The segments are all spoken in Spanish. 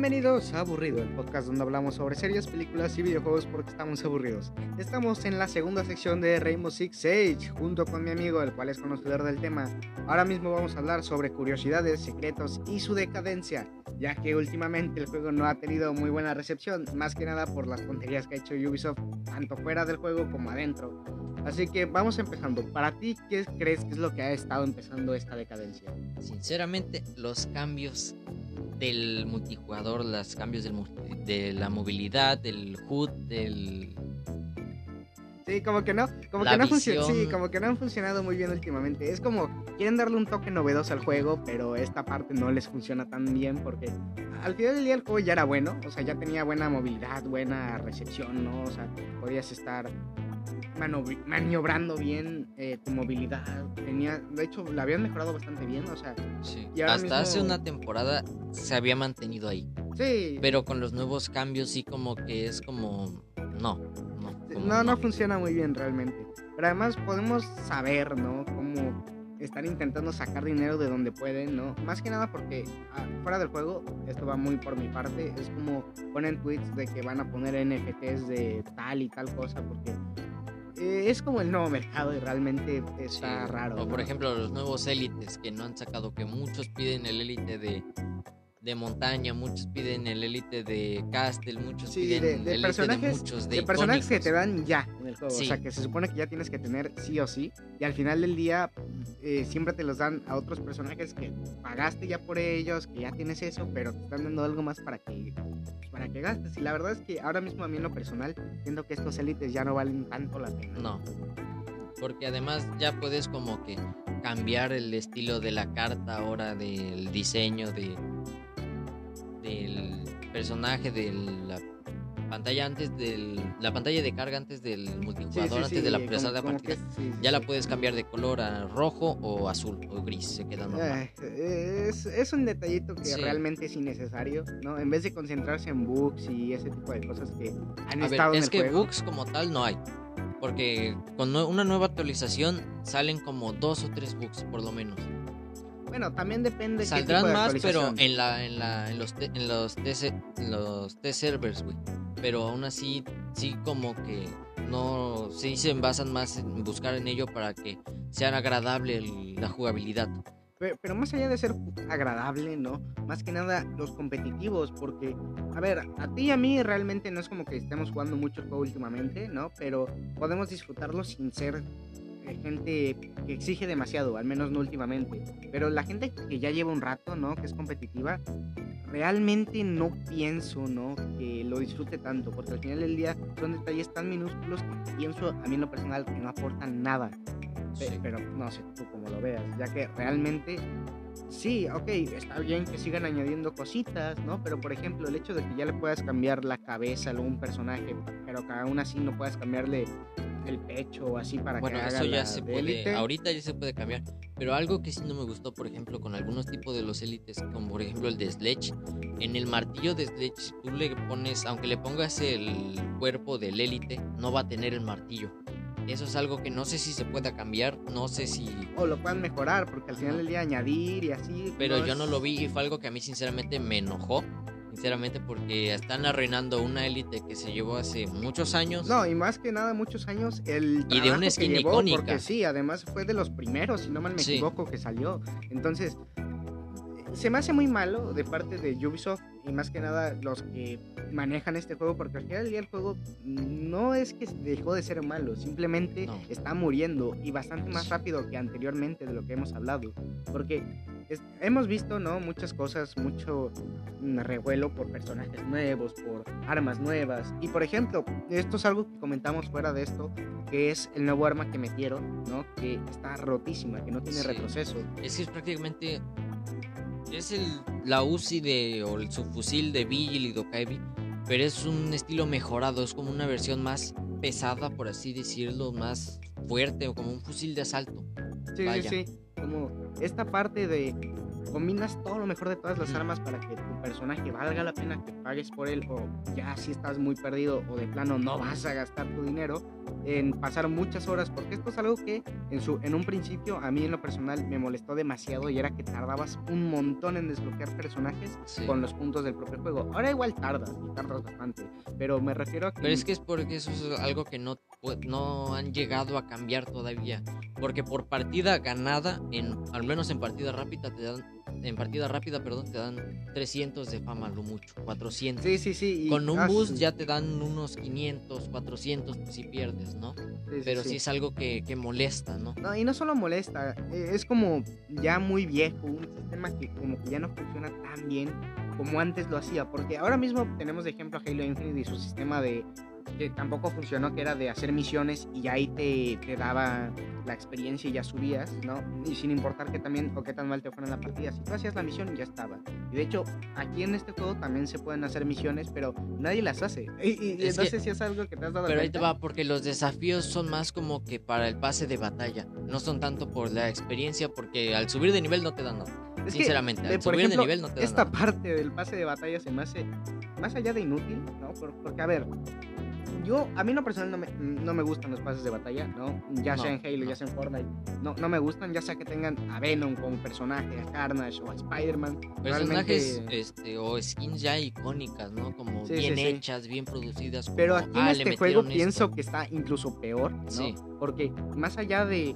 Bienvenidos a Aburrido, el podcast donde hablamos sobre series, películas y videojuegos porque estamos aburridos. Estamos en la segunda sección de Rainbow Six Siege, junto con mi amigo, el cual es conocedor del tema. Ahora mismo vamos a hablar sobre curiosidades, secretos y su decadencia, ya que últimamente el juego no ha tenido muy buena recepción, más que nada por las tonterías que ha hecho Ubisoft, tanto fuera del juego como adentro. Así que vamos empezando. Para ti, ¿qué crees que es lo que ha estado empezando esta decadencia? Sinceramente, los cambios del multijugador, los cambios del de la movilidad, del HUD, del... Sí, como que no, como La que no visión. sí, como que no han funcionado muy bien últimamente. Es como quieren darle un toque novedoso al juego, pero esta parte no les funciona tan bien porque al final del día el juego ya era bueno, o sea, ya tenía buena movilidad, buena recepción, ¿no? O sea, podías estar maniobrando bien eh, tu movilidad. Tenía, de hecho, la habían mejorado bastante bien, o sea, sí, Y Hasta hace una temporada se había mantenido ahí. sí. Pero con los nuevos cambios sí como que es como... No. Como No, no funciona muy bien realmente. Pero además podemos saber, ¿no? Cómo están intentando sacar dinero de donde pueden, ¿no? Más que nada porque ah, fuera del juego, esto va muy por mi parte, es como ponen tweets de que van a poner NFTs de tal y tal cosa porque eh, es como el nuevo mercado y realmente está Sí, raro. O por ejemplo los nuevos élites que no han sacado, que muchos piden el élite de, de montaña, muchos piden el élite de castle, muchos Sí, piden de- el de élite personajes- de muchos, de, de personajes que te dan ya en el juego. O sea, que se supone que ya tienes que tener sí o sí. Y al final del día eh, siempre te los dan a otros personajes que pagaste ya por ellos, que ya tienes eso, pero te están dando algo más para que, para que gastes. Y la verdad es que ahora mismo a mí en lo personal siento que estos élites ya no valen tanto la pena. No. Porque además ya puedes como que cambiar el estilo de la carta ahora, del diseño de personaje, de la pantalla antes del la pantalla de carga antes del multijugador, sí, antes sí, de la pasada como partida. que Ya la puedes cambiar de color a rojo o azul o gris, se queda normal. Eh, es, es un detallito que realmente es innecesario, ¿no? En vez de concentrarse en bugs y ese tipo de cosas que han A estado ver, en es el que juego. bugs como tal no hay. Porque con una nueva actualización salen como dos o tres bugs por lo menos. Bueno, también depende qué Saldrán tipo de más, pero en la en la en los te- en los TC en los test servers, güey. Pero aún así sí como que no sí se basan más en buscar en ello para que sea agradable el- la jugabilidad. Pe- Pero más allá de ser agradable, ¿no? Más que nada los competitivos, porque, a ver, a ti y a mí realmente no es como que estemos jugando mucho el juego últimamente, ¿no? Pero podemos disfrutarlo sin ser gente que exige demasiado, al menos no últimamente. Pero la gente que ya lleva un rato, ¿no? Que es competitiva, realmente no pienso, ¿no? Que lo disfrute tanto, porque al final del día son detalles tan minúsculos que pienso a mí en lo personal que no aportan nada. Sí. Pero no sé tú cómo lo veas, ya que realmente sí, ok, está bien que sigan añadiendo cositas, ¿no? Pero por ejemplo, el hecho de que ya le puedas cambiar la cabeza a algún personaje, pero que aún así no puedas cambiarle el pecho o así para Bueno, que haga eso ya la se de puede, élite. ahorita ya se puede cambiar, pero algo que sí no me gustó, por ejemplo, con algunos tipos de los élites, como por ejemplo el de Sledge, en el martillo de Sledge, tú le pones, aunque le pongas el cuerpo del élite, no va a tener el martillo. Eso es algo que no sé si se pueda cambiar, no sé si... O lo puedan mejorar, porque al final del día añadir y así. Pero yo es- no lo vi y fue algo que a mí sinceramente me enojó, sinceramente porque están arruinando una élite que se llevó hace muchos años. No, y más que nada muchos años el Y de una que skin llevó, icónica. porque sí, además fue de los primeros, si no mal me Sí. equivoco, que salió. Entonces, se me hace muy malo de parte de Ubisoft y más que nada los que manejan este juego, porque al final del día el juego no es que dejó de ser malo, simplemente No. está muriendo y bastante más rápido que anteriormente de lo que hemos hablado, porque es- hemos visto, ¿no? Muchas cosas, mucho revuelo por personajes nuevos, por armas nuevas. Y por ejemplo, esto es algo que comentamos fuera de esto, que es el nuevo arma que metieron, ¿no? Que está rotísima, que no tiene Sí. retroceso. Es que es prácticamente. Es el, la UCI de, o el subfusil de Vigil y Dokaibi. Pero es un estilo mejorado. Es como una versión más pesada, por así decirlo. Más fuerte, o como un fusil de asalto. Sí, Vaya. sí, sí. Como esta parte de combinas todo lo mejor de todas las armas para que tu personaje valga la pena que pagues por él o ya si estás muy perdido o de plano no vas a gastar tu dinero en pasar muchas horas porque esto es algo que en, su, en un principio a mí en lo personal me molestó demasiado y era que tardabas un montón en desbloquear personajes con los puntos del propio juego. Ahora igual tardas y tardas bastante, pero me refiero a que... Pero es que es porque eso es algo que no, no han llegado a cambiar todavía, porque por partida ganada, en, al menos en partida rápida te dan en partida rápida, perdón, te dan 300 de fama, lo mucho, 400. Sí, sí, sí. Con un boost ya te dan unos 500, 400 si pierdes, ¿no? Pero sí, es algo que, que, molesta, ¿no? No, y no solo molesta, eh, es como ya muy viejo, un sistema que como que ya no funciona tan bien como antes lo hacía, porque ahora mismo tenemos de ejemplo a Halo Infinite y su sistema de que tampoco funcionó, que era de hacer misiones y ahí te, te, daba la experiencia y ya subías, ¿no? Y sin importar que también o qué tan mal te fuera en la partida, si tú hacías la misión ya estaba. Y de hecho, aquí en este juego también se pueden hacer misiones, pero nadie las hace. Y, no sé si es algo que te has dado Pero ahí te va, porque los desafíos son más como que para el pase de batalla, no son tanto por la experiencia, porque al subir de nivel no te dan nada. Sinceramente, al subir ejemplo, de nivel no te dan Esta parte del pase de batalla se me hace más allá de inútil, ¿no? Porque, a ver, yo, a mí no personal no me, no me gustan los pases de batalla, ¿no? Ya sea en Halo, ya sea en Fortnite. No, no me gustan, ya sea que tengan a Venom como personaje, a Carnage o a Spider-Man. Personajes este, o skins ya icónicas, ¿no? Como bien hechas, bien producidas. Pero aquí en ah, este juego pienso que está incluso peor, ¿no? Sí. Porque más allá de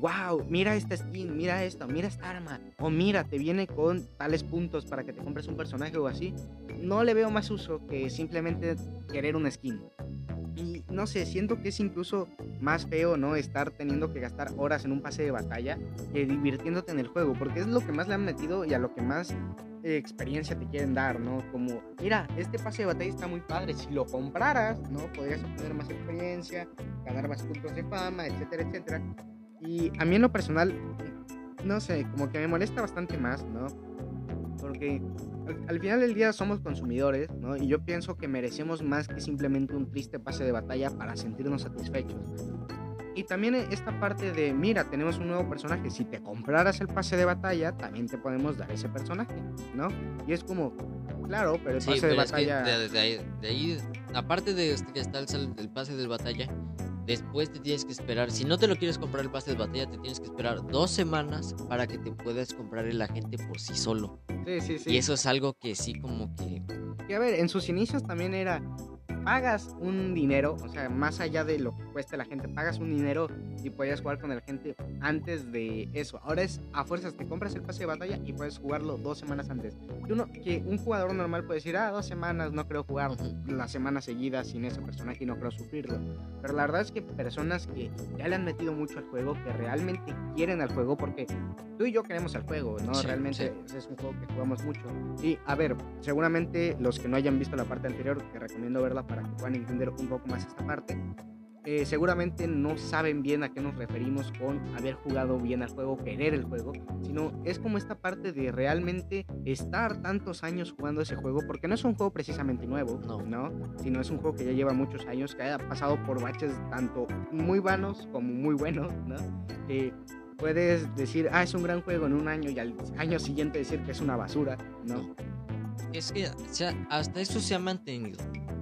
wow, mira esta skin, mira esto, mira esta arma, o mira, te viene con tales puntos para que te compres un personaje o así, no le veo más uso que simplemente querer una skin. Y no sé, siento que es incluso más feo, ¿no? Estar teniendo que gastar horas en un pase de batalla que divirtiéndote en el juego, porque es lo que más le han metido y a lo que más eh, experiencia te quieren dar, ¿no? Como, mira, este pase de batalla está muy padre, si lo compraras, ¿no? Podrías obtener más experiencia, ganar más puntos de fama, etcétera, etcétera. Y a mí en lo personal, no sé, como que me molesta bastante más, ¿no? Porque al, final del día somos consumidores, ¿no? Y yo pienso que merecemos más que simplemente un triste pase de batalla para sentirnos satisfechos. Y también esta parte de, mira, tenemos un nuevo personaje, si te compraras el pase de batalla, también te podemos dar ese personaje, ¿no? Y es como, claro, pero el pase de batalla... de, ahí, aparte de este que está el, el pase de batalla, Después te tienes que esperar, si no te lo quieres comprar el pase de batalla, te tienes que esperar dos semanas para que te puedas comprar el agente por sí solo. Sí, sí, sí. Y eso es algo que sí como que... Y a ver, en sus inicios también era, pagas un dinero, o sea, más allá de lo que cueste la gente, pagas un dinero y puedes jugar con la gente antes de eso. Ahora es a fuerzas, te compras el pase de batalla y puedes jugarlo dos semanas antes. Uno, que un jugador normal puede decir, ah, dos semanas, no creo jugar la semana seguida sin ese personaje y no creo sufrirlo. Pero la verdad es que personas que ya le han metido mucho al juego, que realmente quieren al juego, porque tú y yo queremos al juego, ¿no? realmente es un juego que jugamos mucho. Y a ver, seguramente los que no hayan visto la parte anterior, te recomiendo verla para que puedan entender un poco más esta parte. Eh, seguramente no saben bien a qué nos referimos con haber jugado bien al juego, querer el juego, sino es como esta parte de realmente estar tantos años jugando ese juego, porque no es un juego precisamente nuevo, no. ¿no? Sino es un juego que ya lleva muchos años, que ha pasado por baches tanto muy vanos como muy buenos, ¿no? puedes decir, ah, es un gran juego en un año y al año siguiente decir que es una basura, ¿no? Es que hasta eso se ha mantenido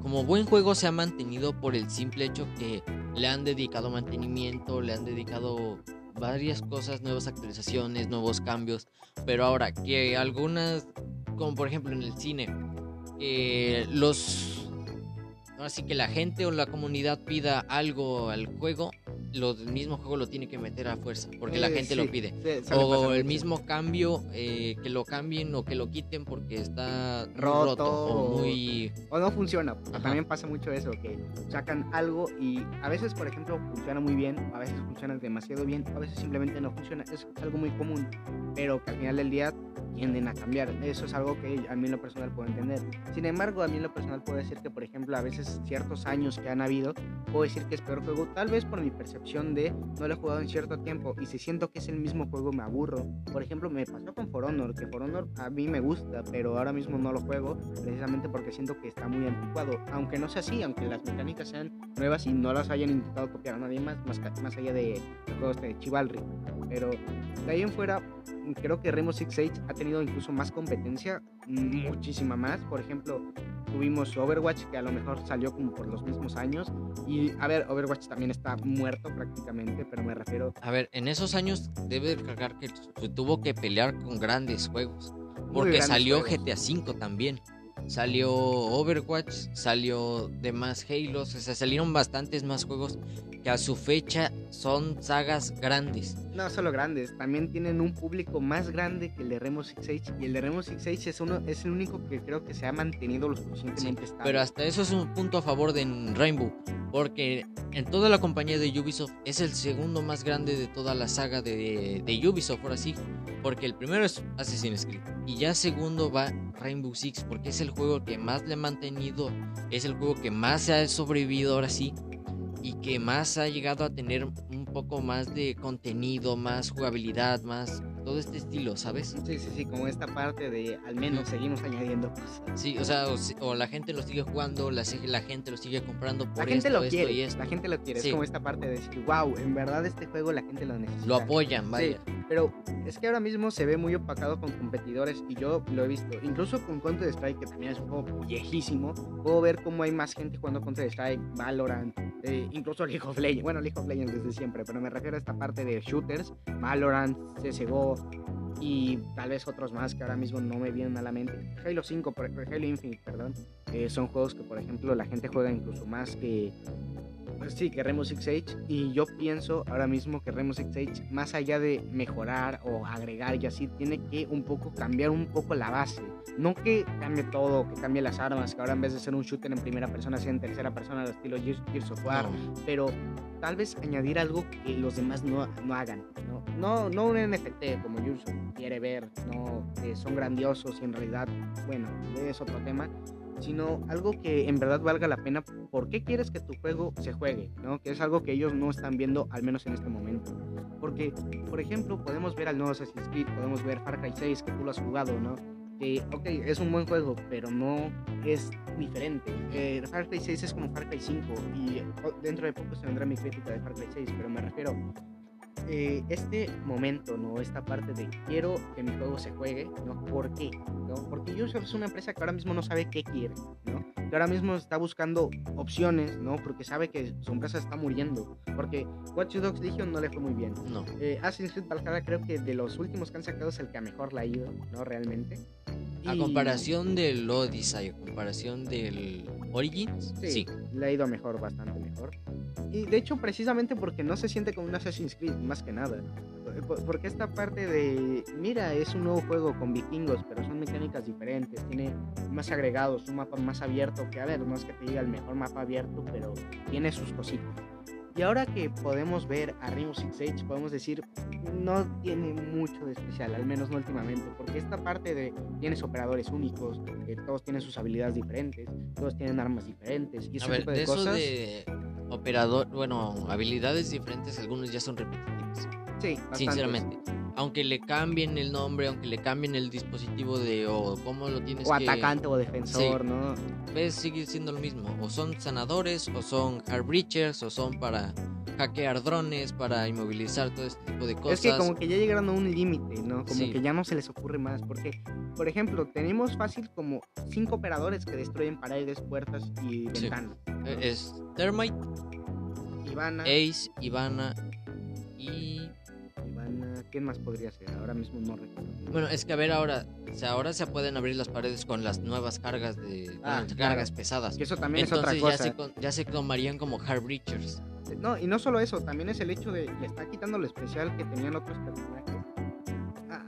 como buen juego se ha mantenido por el simple hecho que le han dedicado mantenimiento, le han dedicado varias cosas, nuevas actualizaciones, nuevos cambios, pero ahora que algunas, como por ejemplo en el cine, eh, los Así que la gente o la comunidad pida algo al juego, lo, el mismo juego lo tiene que meter a fuerza, porque la eh, gente lo pide. o el mismo cambio, eh, que lo cambien o que lo quiten porque está roto, o muy... O no funciona. También pasa mucho eso, que sacan algo y a veces, por ejemplo, funciona muy bien, a veces funciona demasiado bien, a veces simplemente no funciona. Es algo muy común, pero que al final del día tienden a cambiar. Eso es algo que a mí en lo personal puedo entender. Sin embargo, a mí en lo personal puedo decir que, por ejemplo, a veces ciertos años que han habido, puedo decir que es peor juego, tal vez por mi percepción de no lo he jugado en cierto tiempo y si siento que es el mismo juego me aburro. Por ejemplo, me pasó con For Honor, que For Honor a mí me gusta, pero ahora mismo no lo juego precisamente porque siento que está muy anticuado. Aunque no sea así, aunque las mecánicas sean nuevas y no las hayan intentado copiar a nadie más, más, más allá de juegos de Chivalry. Pero de ahí en fuera, creo que Rainbow Six Siege ha tenido incluso más competencia, muchísima más. Por ejemplo, tuvimos Overwatch, que a lo mejor salió como por los mismos años. Y a ver, Overwatch también está muerto prácticamente, pero me refiero... A ver, en esos años debe cargar que se tuvo que pelear con grandes juegos. Porque salió GTA V también. Salió Overwatch, salió demás Halos, o sea, salieron bastantes más juegos que a su fecha son sagas grandes. No solo grandes, también tienen un público más grande que el de Rainbow Six Siege y el de Rainbow Six Siege es uno es el único que creo que se ha mantenido lo suficientemente estable. Pero hasta eso es un punto a favor de Rainbow, porque en toda la compañía de Ubisoft es el segundo más grande de toda la saga de, de Ubisoft, ahora sí, porque el primero es Assassin's Creed y ya segundo va Rainbow Six porque es el juego que más le ha mantenido, es el juego que más se ha sobrevivido ahora sí y que más ha llegado a tener un poco más de contenido, más jugabilidad, más todo este estilo, ¿sabes? Sí, sí, sí, como esta parte de al menos seguimos añadiendo cosas. Sí, o sea, o, la gente lo sigue jugando, la, la gente lo sigue comprando por la gente esto, lo quiere, y esto. La gente lo quiere, es como esta parte de decir, wow, en verdad este juego la gente lo necesita. Lo apoyan, vaya. pero es que ahora mismo se ve muy opacado con competidores y yo lo he visto, incluso con Counter Strike, que también es un juego viejísimo, puedo ver cómo hay más gente jugando Counter Strike, Valorant, eh, incluso League of Legends, bueno, League of Legends desde siempre, pero me refiero a esta parte de shooters, Valorant, CSGO y tal vez otros más que ahora mismo no me vienen a la mente. Halo 5, Halo Infinite, perdón, eh, son juegos que por ejemplo la gente juega incluso más que sí, que Rainbow Six Siege. Y yo pienso ahora mismo que Rainbow Six Siege, más allá de mejorar o agregar y así, tiene que un poco cambiar un poco la base. No que cambie todo, que cambie las armas, que ahora en vez de ser un shooter en primera persona, sea en tercera persona, al estilo Gears of War. Pero tal vez añadir algo que los demás no, no hagan. ¿no? No, no un NFT como Gears quiere ver, no, que son grandiosos y en realidad, bueno, es otro tema sino algo que en verdad valga la pena. ¿Por qué quieres que tu juego se juegue? ¿no? Que es algo que ellos no están viendo, al menos en este momento. Porque, por ejemplo, podemos ver al nuevo Assassin's Creed, podemos ver Far Cry 6, que tú lo has jugado, ¿no? Que, ok, es un buen juego, pero no es diferente. Eh, Far Cry 6 es como Far Cry 5 y oh, dentro de poco se vendrá mi crítica de Far Cry 6, pero me refiero eh, este momento, ¿no? Esta parte de quiero que mi juego se juegue, ¿no? ¿Por qué? ¿no? Porque Ubisoft es una empresa que ahora mismo no sabe qué quiere, ¿no? Que ahora mismo está buscando opciones, ¿no? Porque sabe que su empresa está muriendo. Porque Watch Dogs Legion no le fue muy bien. No. Eh, Assassin's Creed Valhalla creo que de los últimos que han sacado es el que mejor la ha ido, ¿no? Realmente. A comparación del Odyssey, a comparación del Origins, sí, sí. Le ha ido mejor, bastante mejor. Y de hecho, precisamente porque no se siente como un Assassin's Creed, más que nada. Porque esta parte de, mira, es un nuevo juego con vikingos, pero son mecánicas diferentes, tiene más agregados, un mapa más abierto, que a ver, no es que te diga el mejor mapa abierto, pero tiene sus cositas. Y ahora que podemos ver a Rainbow Six Siege, podemos decir, no tiene mucho de especial, al menos no últimamente, porque esta parte de tienes operadores únicos, todos tienen sus habilidades diferentes, todos tienen armas diferentes y ese tipo de, cosas. de operador, bueno, habilidades diferentes, algunos ya son repetitivos. Sí, sinceramente. Aunque le cambien el nombre, aunque le cambien el dispositivo de o cómo lo tienes o atacante o defensor, ¿no? Ves, sigue siendo lo mismo. O son sanadores, o son hard breachers, o son para hackear drones, para inmovilizar todo este tipo de cosas. Es que como que ya llegaron a un límite, ¿no? Como que ya no se les ocurre más. Porque, por ejemplo, tenemos fácil como cinco operadores que destruyen paredes, puertas y ventanas. E, es Thermite, Ivana, Ace, Ivana y ¿Quién más podría ser? Ahora mismo no recuerdo. Bueno, es que a ver ahora, o sea, ahora se pueden abrir las paredes con las nuevas cargas de ah, cargas pesadas. Eso también es otra cosa. Ya se, ya se tomarían como hard breachers. No, y no solo eso, también es el hecho de le está quitando lo especial que tenían otros personajes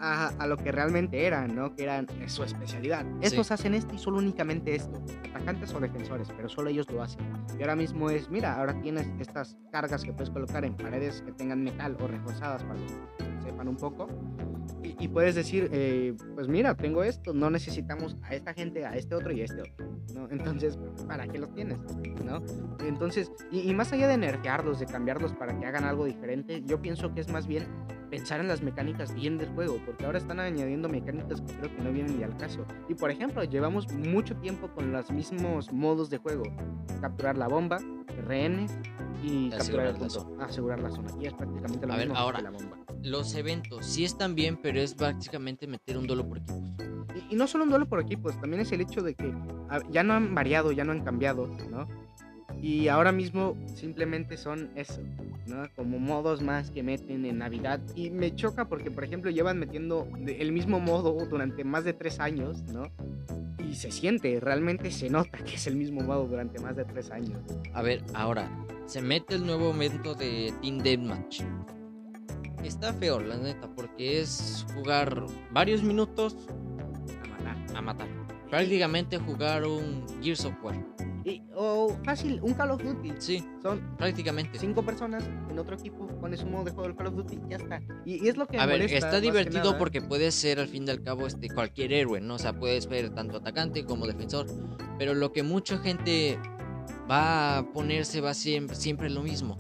a, lo que realmente eran, ¿no? Que eran su especialidad. Estos hacen esto y solo únicamente esto. Atacantes o defensores, pero solo ellos lo hacen. Y ahora mismo es, mira, ahora tienes estas cargas que puedes colocar en paredes que tengan metal o reforzadas para que sepan un poco. Y, puedes decir, eh, pues mira, tengo esto, no necesitamos a esta gente, a este otro y a este otro. Entonces, ¿para qué los tienes? ¿no? Entonces, y, más allá de nerfearlos, de cambiarlos para que hagan algo diferente, yo pienso que es más bien pensar en las mecánicas bien del juego, porque ahora están añadiendo mecánicas que creo que no vienen ni al caso. Y por ejemplo, llevamos mucho tiempo con los mismos modos de juego: capturar la bomba, RN y capturar el punto, asegurar la zona. Y es prácticamente lo mismo ahora, que la bomba. los eventos sí están bien, pero es básicamente meter un duelo por equipos. Y, y no solo un duelo por equipos, también es el hecho de que a- ya no han variado, ya no han cambiado, ¿no? Y ahora mismo simplemente son eso, ¿no? Como modos más que meten en Navidad. Y me choca porque, por ejemplo, llevan metiendo el mismo modo durante más de tres años, ¿no? Y se siente, realmente se nota que es el mismo modo durante más de tres años. A ver, ahora, se mete el nuevo evento de Team Deathmatch. Está feo, la neta, porque es jugar varios minutos A matar. a matar. Prácticamente jugar un Gears of War. Y, o fácil, un Call of Duty. Sí, Son prácticamente. cinco personas en otro equipo, pones un modo de juego del Call of Duty y ya está. Y, y es lo que me A ver, molesta, más está divertido porque puede ser al fin y al cabo este, cualquier héroe, ¿no? O sea, puedes ver tanto atacante como defensor. Pero lo que mucha gente va a ponerse va siempre, siempre lo mismo.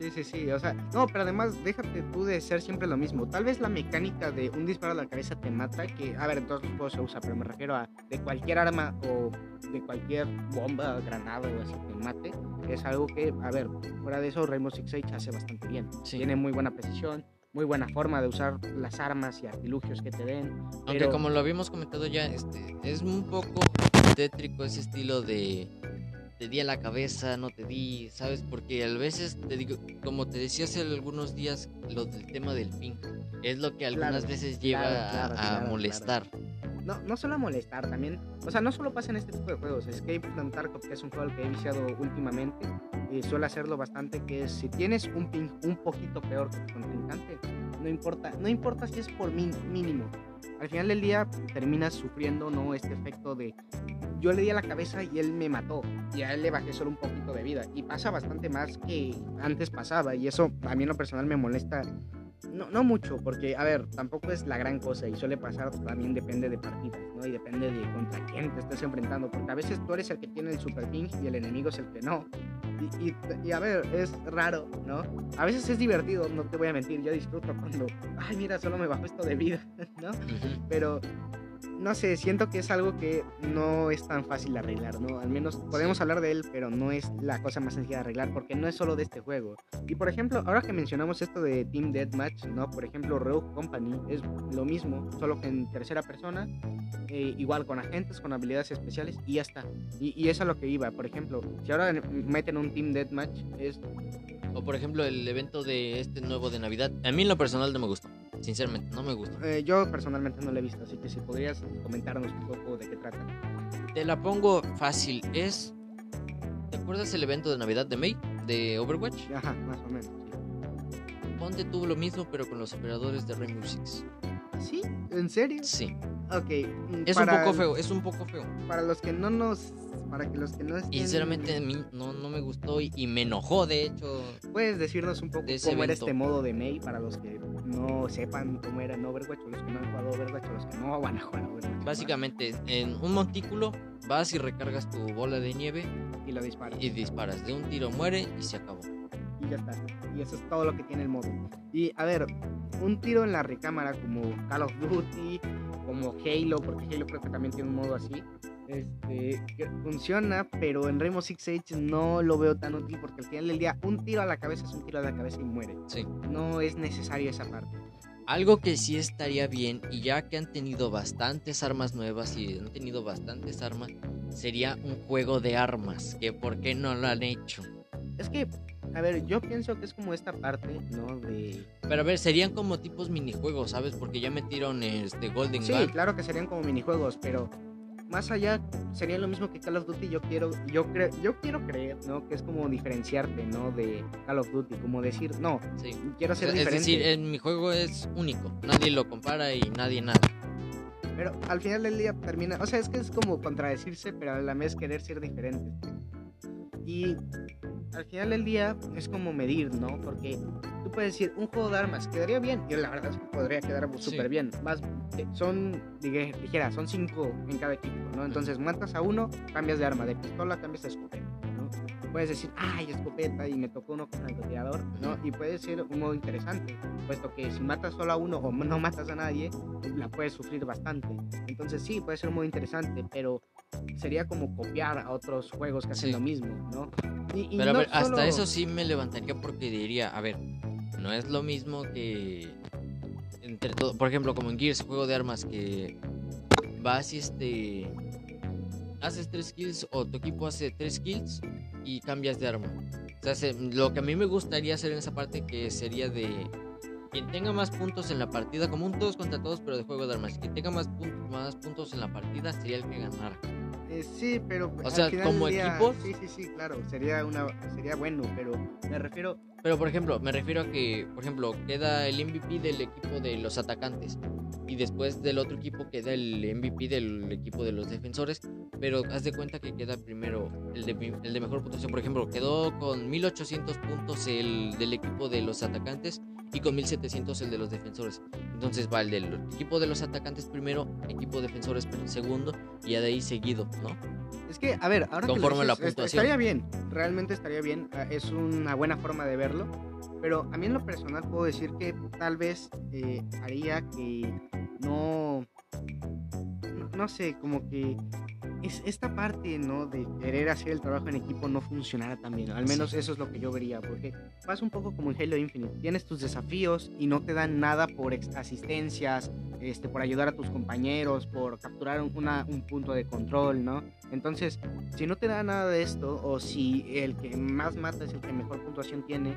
Sí, sí, sí, o sea, no, pero además déjate tú de ser siempre lo mismo. Tal vez la mecánica de un disparo a la cabeza te mata, que, a ver, en todos los juegos se usa, pero me refiero a de cualquier arma o de cualquier bomba, granada o así te mate, es algo que, a ver, fuera de eso, Rainbow Six Siege hace bastante bien. Sí. Tiene muy buena precisión, muy buena forma de usar las armas y artilugios que te den. Aunque pero- como lo habíamos comentado ya, este, es un poco tétrico ese estilo de te di a la cabeza, no te di, ¿sabes? Porque a veces te digo, como te decía hace algunos días, lo del tema del ping, es lo que algunas Claro, veces lleva claro, a- claro, a, claro, molestar. No, no solo a molestar, también. O sea, no solo pasa en este tipo de juegos. Escape from Tarkov, que es un juego al que he viciado últimamente, y suele hacerlo bastante, que es si tienes un ping un poquito peor que tu contrincante, no importa, no importa si es por mínimo. Al final del día terminas sufriendo, ¿no? Este efecto de yo le di a la cabeza y él me mató. Y a él le bajé solo un poquito de vida. Y pasa bastante más que antes pasaba. Y eso a mí en lo personal me molesta no, no mucho, porque, a ver, tampoco es la gran cosa y suele pasar, también depende de partidas, ¿no? Y depende de contra quién te estés enfrentando, porque a veces tú eres el que tiene el super ping y el enemigo es el que no. Y, y- y, a ver, es raro, ¿no? A veces es divertido, no te voy a mentir, yo disfruto cuando, ay, mira, solo me bajó esto de vida, ¿no? Pero, no sé, siento que es algo que no es tan fácil de arreglar, ¿no? Al menos podemos hablar de él, pero no es la cosa más sencilla de arreglar porque no es solo de este juego. Y por ejemplo, ahora que mencionamos esto de Team Deathmatch, ¿no? Por ejemplo, Rogue Company es lo mismo, solo que en tercera persona, eh, igual con agentes, con habilidades especiales y ya está. Y, y es a lo que iba. Por ejemplo, si ahora meten un Team Deathmatch, es O por ejemplo el evento de este nuevo de Navidad. A mí en lo personal no me gustó. Sinceramente, no me gusta. eh, yo personalmente no lo he visto, así que si podrías comentarnos un poco de qué trata. Te la pongo fácil. Es... ¿Te acuerdas el evento de Navidad de May? De Overwatch. Ajá, más o menos. Ponte tuvo lo mismo pero con los operadores de Rainbow Six. ¿Sí? ¿En serio? Sí. Ok. mm, Es para- un poco feo, es un poco feo. Para los que no nos. Para que los que no estén. Y sinceramente a mí no, no me gustó y, y me enojó, de hecho. ¿Puedes decirnos un poco de cómo era este modo de May para los que no sepan cómo era en Overwatch o los que no han jugado Overwatch o los que no van a jugar Overwatch? Básicamente, en un montículo vas y recargas tu bola de nieve Y lo disparas. y disparas. De un tiro muere y se acabó. y ya está. Y eso es todo lo que tiene el modo. Y a ver, un tiro en la recámara como Call of Duty, como Halo, porque Halo creo que también tiene un modo así. Este, funciona, pero en Rainbow Six Siege no lo veo tan útil porque al final del día un tiro a la cabeza es un tiro a la cabeza y muere. Sí. No es necesario esa parte. Algo que sí estaría bien, y ya que han tenido bastantes armas nuevas y han tenido bastantes armas, sería un juego de armas. Que por qué no lo han hecho. Es que, a ver, yo pienso que es como esta parte, ¿no? De... Pero a ver, serían como tipos minijuegos, ¿sabes? Porque ya metieron este Golden Sí, Gun. claro que serían como minijuegos, pero más allá sería lo mismo que Call of Duty. Yo quiero, yo creo, yo quiero creer, ¿no? Que es como diferenciarte, ¿no? De Call of Duty, como decir, no, Sí. quiero ser sea, es diferente. decir, en mi juego es único. Nadie lo compara y nadie nada. Pero al final del día termina, o sea, es que es como contradecirse, pero a la vez querer ser diferente. Y al final del día es como medir, ¿no? Porque tú puedes decir, un juego de armas quedaría bien, y la verdad es que podría quedar Sí. súper bien. Más, eh, son, dijera, son cinco en cada equipo, ¿no? Entonces matas a uno, cambias de arma, de pistola cambias de escopeta, puedes decir, ay, escopeta, y me tocó uno con francotirador, ¿no? Y puede ser un modo interesante, puesto que si matas solo a uno o no matas a nadie, la puedes sufrir bastante. Entonces sí, puede ser un modo interesante, pero sería como copiar a otros juegos que hacen Sí. lo mismo, ¿no? Y, y Pero a ver, hasta eso sí me levantaría porque diría, a ver, no es lo mismo que entre todo, por ejemplo, como en Gears, juego de armas que vas y este haces tres kills o tu equipo hace tres kills y cambias de arma. O sea, lo que a mí me gustaría hacer en esa parte que sería de quien tenga más puntos en la partida, como un todos contra todos, pero de juego de armas. Quien tenga más puntos, más puntos en la partida sería el que ganara. Eh, sí, pero. O sea, como equipos. Sí, sí, sí, claro. Sería, una, sería bueno, pero me refiero. Pero, por ejemplo, me refiero a que, por ejemplo, queda el MVP del equipo de los atacantes. Y después del otro equipo queda el MVP del equipo de los defensores. Pero haz de cuenta que queda primero el de, el de mejor puntuación. Por ejemplo, quedó con 1800 puntos el del equipo de los atacantes y con 1700 el de los defensores. Entonces va el del equipo de los atacantes primero, equipo defensores segundo y ya de ahí seguido, ¿no? Es que, a ver, ahora Conforme que la puntuación. estaría bien, realmente estaría bien, ah, es una buena forma de verlo, pero a mí en lo personal puedo decir que tal vez eh, haría que no, no sé, como que es esta parte, ¿no? De querer hacer el trabajo en equipo no funcionara tan bien. Al menos eso es lo que yo vería, porque pasa un poco como en Halo Infinite. Tienes tus desafíos y no te dan nada por asistencias, este, por ayudar a tus compañeros, por capturar una, un punto de control, ¿no? Entonces, si no te da nada de esto, o si el que más mata es el que mejor puntuación tiene,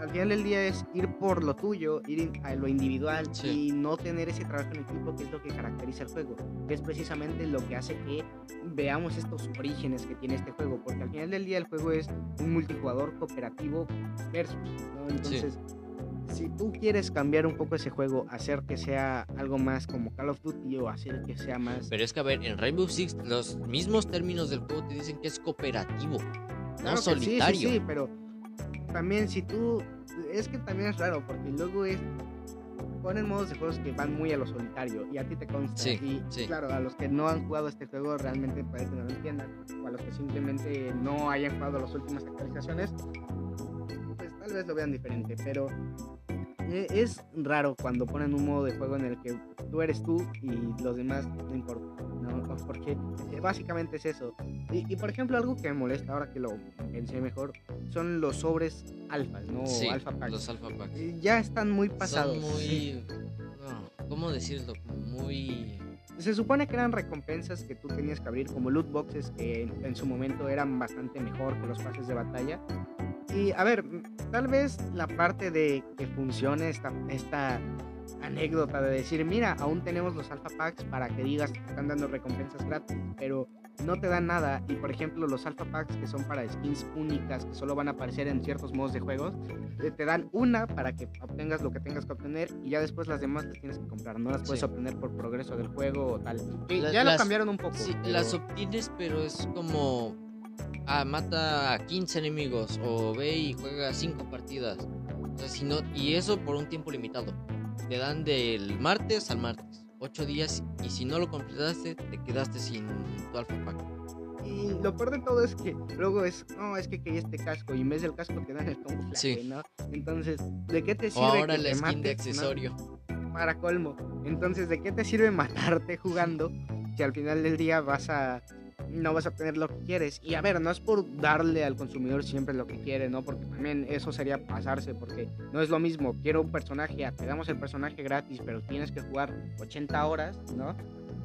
al final del día es ir por lo tuyo, ir a lo individual y no tener ese trabajo en equipo que es lo que caracteriza el juego, que es precisamente lo que hace que veamos estos orígenes que tiene este juego, porque al final del día el juego es un multijugador cooperativo versus, ¿no? Entonces si tú quieres cambiar un poco ese juego, hacer que sea algo más como Call of Duty o hacer que sea más... Pero es que, a ver, en Rainbow Six los mismos términos del juego te dicen que es cooperativo, no solitario. Sí, sí, sí, pero también si tú... Es que también es raro, porque luego es... Ponen modos de juegos que van muy a lo solitario y a ti te consta. Sí, y sí. claro, a los que no han jugado este juego realmente puede que no lo entiendan. O a los que simplemente no hayan jugado las últimas actualizaciones, pues tal vez lo vean diferente. Pero e, es raro cuando ponen un modo de juego en el que tú eres tú y los demás no importa, ¿no? Porque eh, básicamente es eso. Y, por ejemplo, algo que me molesta ahora que lo pensé mejor son los sobres alfas, ¿no? Sí, alfa packs. los alfa packs. Ya están muy pasados. Son muy... No, ¿Cómo decirlo? Muy... Se supone que eran recompensas que tú tenías que abrir como loot boxes que en, en su momento eran bastante mejor que los pases de batalla. Y a ver, tal vez la parte de que funcione esta, esta anécdota de decir, mira, aún tenemos los alpha packs para que digas que te están dando recompensas gratis, pero no te dan nada. Y por ejemplo, los alpha packs que son para skins únicas, que solo van a aparecer en ciertos modos de juegos, eh, te dan una para que obtengas lo que tengas que obtener y ya después las demás las tienes que comprar. No las puedes obtener por progreso del juego o tal. ya lo cambiaron un poco. Sí, las obtienes, pero es como ah, mata a 15 enemigos o ve y juega 5 partidas. O sea, si no, y eso por un tiempo limitado. Te dan del martes al martes, 8 días, y si no lo completaste, te quedaste sin tu alfa pack. Y lo peor de todo es que luego es, no, es que quería este casco y en vez del casco te dan el camuflaje, sí. ¿no? Entonces, ¿de qué te sirve? O ahora que la te skin mates, de accesorio. ¿no? Para colmo. Entonces, ¿de qué te sirve matarte jugando si al final del día vas a no vas a obtener lo que quieres. Y a ver, no es por darle al consumidor siempre lo que quiere, ¿no? Porque también eso sería pasarse, porque no es lo mismo. Quiero un personaje, te damos el personaje gratis, pero tienes que jugar 80 horas, ¿no?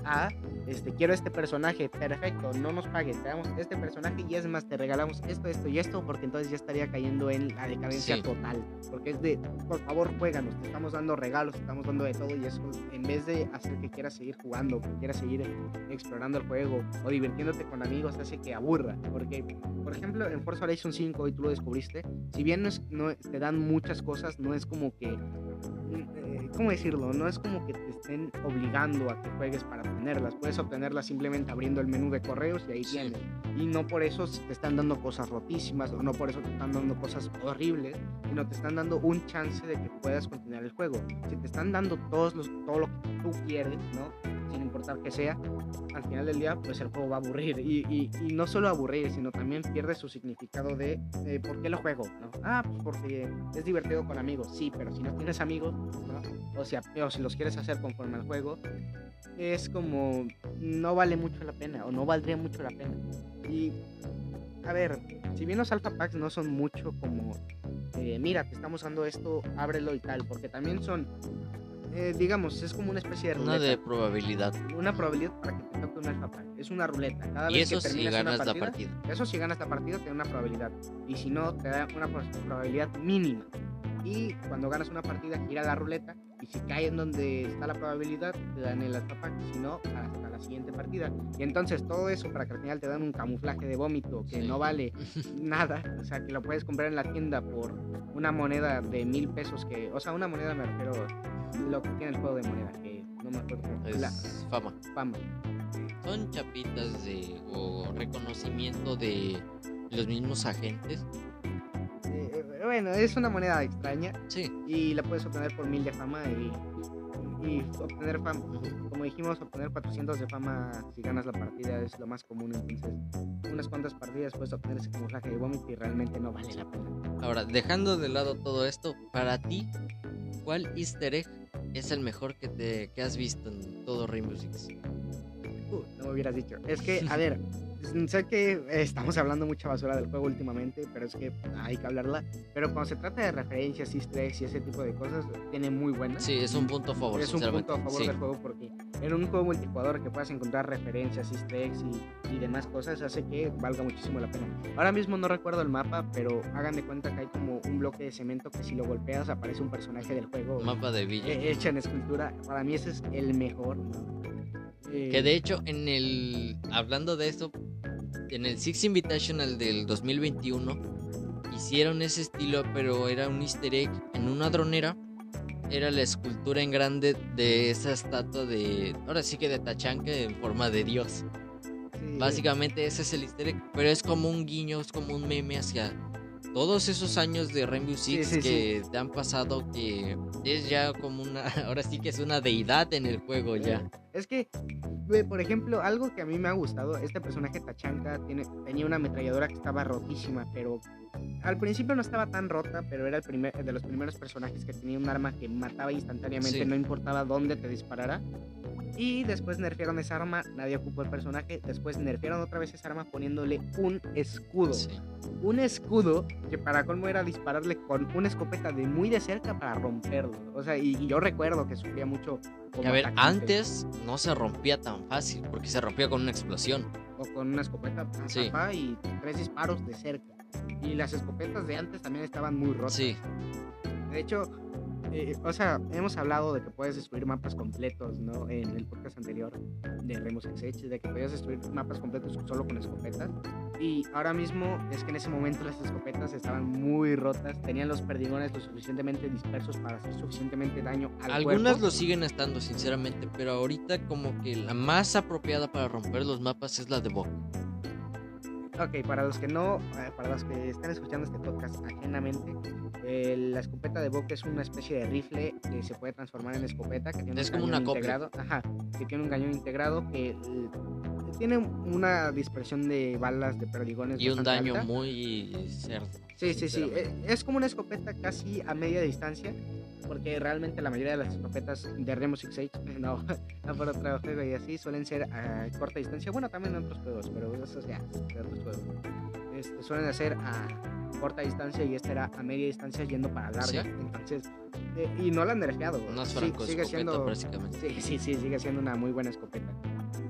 a, este, quiero este personaje, perfecto, no nos pagues, te damos este personaje y es más, te regalamos esto, esto y esto, porque entonces ya estaría cayendo en la decadencia Sí. total. Porque es de, por favor, jueganos, te estamos dando regalos, te estamos dando de todo y eso, en vez de hacer que quieras seguir jugando, que quieras seguir explorando el juego o divirtiéndote con amigos, hace que aburra. Porque, por ejemplo, en Forza Horizon 5, y tú lo descubriste, si bien no es- no, te dan muchas cosas, no es como que eh, ¿cómo decirlo? No es como que te estén obligando a que juegues para obtenerlas. Puedes obtenerlas simplemente abriendo el menú de correos y ahí Sí. tienes. Y no por eso te están dando cosas rotísimas o no por eso te están dando cosas horribles, sino te están dando un chance de que puedas continuar el juego. Si te están dando todos los, todo lo que tú quieres, ¿no? Sin importar que sea, al final del día, pues el juego va a aburrir. Y, y- no solo aburrir, sino también pierde su significado de ¿por qué lo juego? ¿no? Ah, pues porque es divertido con amigos. Sí, pero si no tienes amigos, o, si, o si los quieres hacer conforme al juego, es como no vale mucho la pena o no valdría mucho la pena. Y a ver, si bien los alpha packs no son mucho como eh, mira, te estamos dando esto, ábrelo y tal, porque también son, eh, digamos, es como una especie de Una ruleta. de probabilidad. Una probabilidad para que te toque un alfa pack. Es una ruleta. Cada Y vez eso que si terminas una ganas la partida. Eso si ganas la partida te da una probabilidad. Y si no, te da una probabilidad mínima. Y cuando ganas una partida, gira la ruleta. Y si cae en donde está la probabilidad, te dan el alfa pack. Si no, hasta la siguiente partida. Y entonces todo eso para que al final te dan un camuflaje de vómito que Sí. no vale nada. O sea, que lo puedes comprar en la tienda por una moneda de mil pesos. que O sea, una moneda me refiero lo que tiene el juego de moneda. Que no me acuerdo. cómo- Es La fama. fama. Son chapitas de o reconocimiento de los mismos agentes. Eh, bueno, es una moneda extraña. Sí. y la puedes obtener por 1000 de fama y, y obtener fama, como dijimos, obtener 400 de fama si ganas la partida es lo más común, entonces unas cuantas partidas puedes obtener ese camuflaje de vómito y realmente no vale la pena. Ahora, dejando de lado todo esto, para ti, ¿cuál easter egg es el mejor que te que has visto en todo Rainbow Six? Uh, no me hubieras dicho. Es que, a ver, sé que estamos hablando mucha basura del juego últimamente, pero es que hay que hablarla. Pero cuando se trata de referencias, easter eggs y ese tipo de cosas, tiene muy buenas. Sí, es un punto a favor, es un punto a favor sí. del juego porque en un juego multijugador que puedas encontrar referencias, easter eggs y, y demás cosas hace que valga muchísimo la pena. Ahora mismo no recuerdo el mapa, pero hagan de cuenta que hay como un bloque de cemento que si lo golpeas aparece un personaje del juego Mapa de Villa. eh, hecho en escultura. Para mí ese es el mejor. ¿no? Eh, Que de hecho, en el. Hablando de eso, en el Six Invitational del 2021, hicieron ese estilo, pero era un easter egg en una dronera. Era la escultura en grande de esa estatua de. Ahora sí que de Tachanka en forma de Dios. sí, Básicamente ese es el easter egg, pero es como un guiño, es como un meme hacia todos esos años de Rainbow Sí, Six sí, que te han pasado que es ya como una, ahora sí que es una deidad en el juego ya. Es que, por ejemplo, algo que a mí me ha gustado, este personaje Tachanka tiene, tenía una ametralladora que estaba rotísima, pero al principio no estaba tan rota, pero era el primer, de los primeros personajes que tenía un arma que mataba instantáneamente, Sí. no importaba dónde te disparara. Y después nerfearon esa arma, nadie ocupó el personaje, después nerfearon otra vez esa arma poniéndole un escudo. Sí. Un escudo que para colmo era dispararle con una escopeta de muy de cerca para romperlo. O sea, y, y yo recuerdo que sufría mucho. Como a ver, antes no se rompía tan fácil porque se rompía con una explosión. o con una escopeta Sí. y tres disparos de cerca. Y las escopetas de antes también estaban muy rotas. Sí, De hecho, eh, o sea, hemos hablado de que puedes destruir mapas completos, ¿no? En el podcast anterior de Six Siege, de que podías destruir mapas completos solo con escopetas. Y ahora mismo es que en ese momento las escopetas estaban muy rotas, tenían los perdigones lo suficientemente dispersos para hacer suficientemente daño al algunas cuerpo. lo siguen estando sinceramente, pero ahorita como que la más apropiada para romper los mapas es la de Bok. Ok, para los que no, eh, para los que están escuchando este podcast ajenamente, eh, la escopeta de Boca es una especie de rifle que se puede transformar en escopeta, que tiene Es un como cañón una integrado, ajá, que tiene un cañón integrado que eh, tiene una dispersión de balas de perdigones Y un daño alta. muy cerdo. Sí, sí, sí. eh, Es como una escopeta casi a media distancia. Porque realmente la mayoría de las escopetas de Six Siege, no, no por otro juego y así, suelen ser a corta distancia. Bueno, también en otros juegos, pero eso ya, de otros juegos. Este, suelen ser a corta distancia y esta era a media distancia yendo para larga. Sí. Entonces, eh, y no la han nerfeado. Una Sí, sigue siendo. Sí, sí, sí, sigue siendo una muy buena escopeta.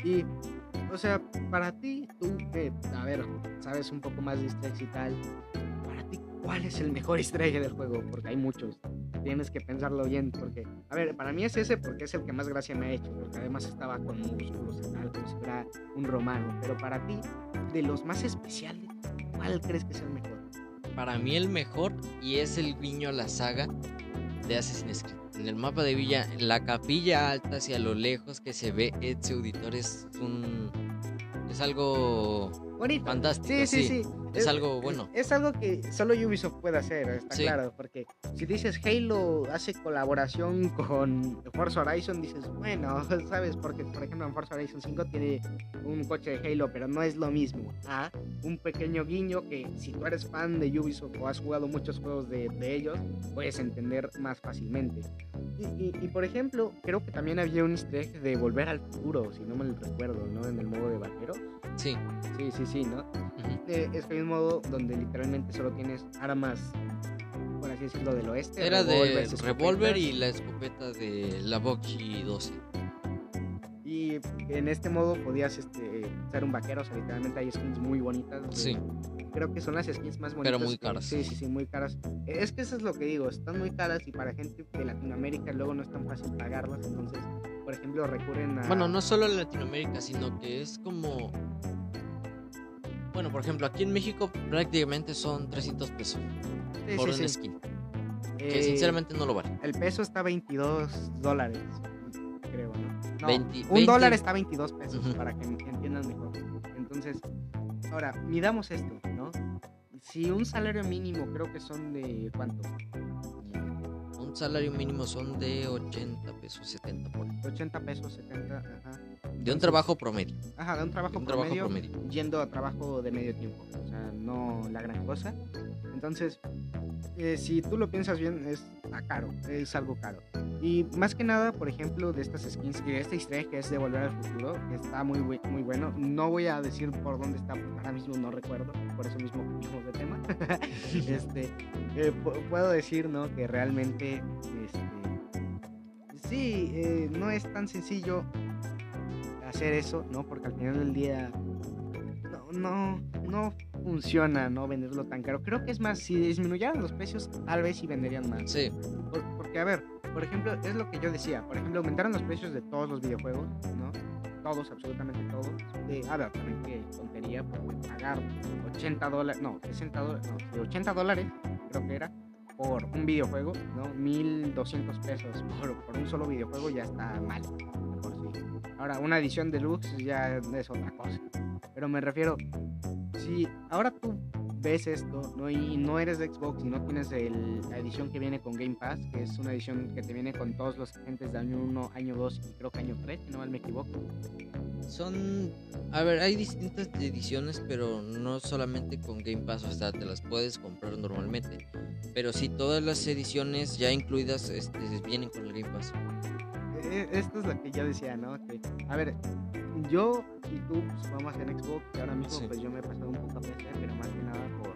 Y, o sea, para ti, tú que, a ver, sabes un poco más de eggs y tal, ¿cuál es el mejor easter egg del juego? Porque hay muchos. Tienes que pensarlo bien, porque, a ver, para mí es ese porque es el que más gracia me ha hecho, porque además estaba con músculos y tal, como si fuera un romano. Pero para ti, de los más especiales, ¿cuál crees que es el mejor? Para mí el mejor y es el guiño a la saga de Assassin's Creed. En el mapa de Villa, en la capilla alta hacia lo lejos que se ve Ezio Auditor es un... Es algo Bonito. fantástico. Sí, sí, sí. Es algo bueno. Es, algo que solo Ubisoft puede hacer, está Sí. claro. Porque si dices Halo hace colaboración con Forza Horizon, dices, bueno, ¿sabes? Porque, por ejemplo, en Forza Horizon 5 tiene un coche de Halo, pero no es lo mismo. A un pequeño guiño que si tú eres fan de Ubisoft o has jugado muchos juegos de, de ellos, puedes entender más fácilmente. Y, y- y, por ejemplo, creo que también había un easter egg de Volver al Futuro, si no me lo recuerdo, ¿no? En el modo de vaquero. Sí. Sí, sí, sí, ¿no? Eh, es que hay un modo donde literalmente solo tienes armas. así decirlo, del oeste. Era de revólver y la escopeta de la Boxy 12. Y en este modo podías este, ser un vaquero, o sea, literalmente hay skins muy bonitas. Sí. Creo que son las skins más bonitas. muy que- caras. Sí, sí, sí, muy caras. Es que eso es lo que digo, están muy caras y para gente de Latinoamérica luego no es tan fácil pagarlas, entonces, por ejemplo, recurren a... Bueno, no solo en Latinoamérica, sino que es como... Bueno, por ejemplo, aquí en México prácticamente son 300 pesos Sí, por sí, un sí. skin. Que Eh, sinceramente no lo vale. El peso está 22 dólares, creo, ¿no? No, 20 un 20. dólar está 22 pesos, para que entiendan mejor. Entonces, ahora, midamos esto, ¿no? Si un salario mínimo creo que son de, ¿cuánto? Salario mínimo son de 80 pesos, 70 por ahí. 80 pesos, 70, ajá. De un trabajo promedio. Ajá, de un trabajo, De un trabajo promedio, promedio. yendo a trabajo de medio tiempo. O sea, no la gran cosa. Entonces, eh, si tú lo piensas bien, es caro, es algo caro. Y más que nada, por ejemplo, de estas skins y de esta historia que es de Volver al Futuro, que está muy, muy bueno. No voy a decir por dónde está, porque ahora mismo no recuerdo, por eso mismo cambiamos de tema. este, eh, pu- puedo decir, ¿no? Que realmente, este, sí, eh, no es tan sencillo hacer eso, ¿no? Porque al final del día no, no, no funciona, ¿no? Venderlo tan caro. Creo que es más, si disminuyeran los precios, tal vez sí venderían más. Sí, Por- porque, a ver, por ejemplo, es lo que yo decía. Por ejemplo, aumentaron los precios de todos los videojuegos, ¿no? Todos, absolutamente todos. De, a ver, también qué tontería, porque pagar 80 dólares, no, 60 dólares, no, sí, 80 dólares, creo que era, por un videojuego, ¿no? 1200 pesos por, por un solo videojuego ya está mal, por sí. Ahora, una edición deluxe ya es otra cosa. Pero me refiero, si ahora tú ves esto, ¿no? Y no eres de Xbox y no tienes el- la edición que viene con Game Pass, que es una edición que te viene con todos los agentes de año 1, año 2 y creo que año 3, si no mal me equivoco. Son... A ver, hay distintas ediciones, pero no solamente con Game Pass, o sea, te las puedes comprar normalmente. Pero sí, todas las ediciones ya incluidas este, vienen con el Game Pass. Eh, Esto es lo que yo decía, ¿no? Que, a ver, yo y tú pues, vamos en Xbox y ahora mismo Sí. pues yo me he pasado un poco a PC, pero más que nada por,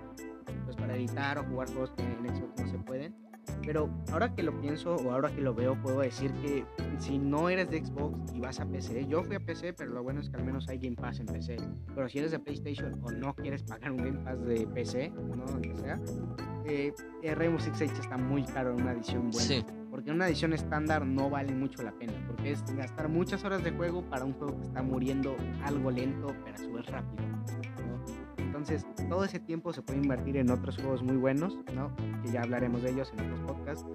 pues para editar o jugar juegos que en Xbox no se pueden. Pero ahora que lo pienso o ahora que lo veo, puedo decir que si no eres de Xbox y vas a PC, yo fui a PC, pero lo bueno es que al menos hay Game Pass en PC. Pero si eres de PlayStation o no quieres pagar un Game Pass de PC, ¿no? Donde sea, eh, eh, Rainbow Six Siege está muy caro en una edición buena. Sí, Porque una edición estándar no vale mucho la pena, porque es gastar muchas horas de juego para un juego que está muriendo algo lento, pero a su vez rápido. Entonces, todo ese tiempo se puede invertir en otros juegos muy buenos, ¿no? Que ya hablaremos de ellos en otros podcasts.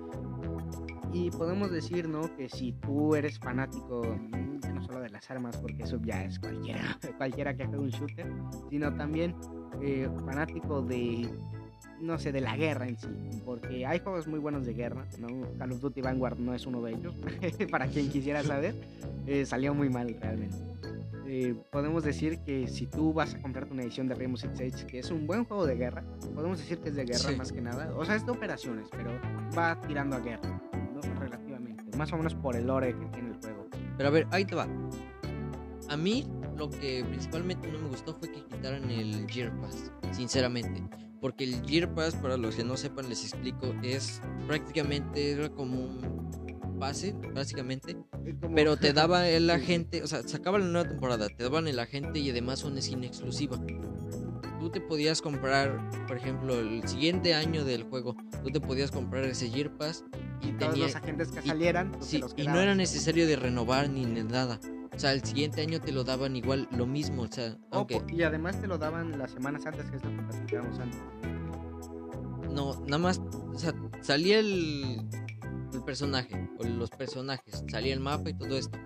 Y podemos decir, ¿no? Que si tú eres fanático, mm, no solo de las armas, porque eso ya es cualquiera, cualquiera que juegue un shooter, sino también eh, fanático de no sé, de la guerra en sí, porque hay juegos muy buenos de guerra, ¿no? Call of Duty Vanguard no es uno de ellos, para quien quisiera saber, eh, salió muy mal realmente. Eh, podemos decir que si tú vas a comprarte una edición de Rainbow Six Siege, que es un buen juego de guerra, podemos decir que es de guerra Sí. más que nada, o sea, es de operaciones, pero va tirando a guerra, ¿no? Relativamente, más o menos por el lore que tiene el juego. pero a ver, ahí te va. A mí lo que principalmente no me gustó fue que quitaran el Gear Pass, sinceramente. Porque el Gear Pass, para los que no sepan, les explico, es prácticamente era como un básicamente. Pero te daba el agente, o sea, sacaba la nueva temporada, te daban el agente y además una skin exclusiva. Tú te podías comprar, por ejemplo, el siguiente año del juego, tú te podías comprar ese Gear Pass y Todos tenía, los agentes que y- salieran, te sí, los y no era necesario de renovar ni nada. O sea, el siguiente año te lo daban igual, lo mismo, o sea, O aunque Y además te lo daban las semanas antes, que es lo que platicábamos antes. no, nada más, o sea, salía el personaje, o los personajes, salía el mapa y todo esto.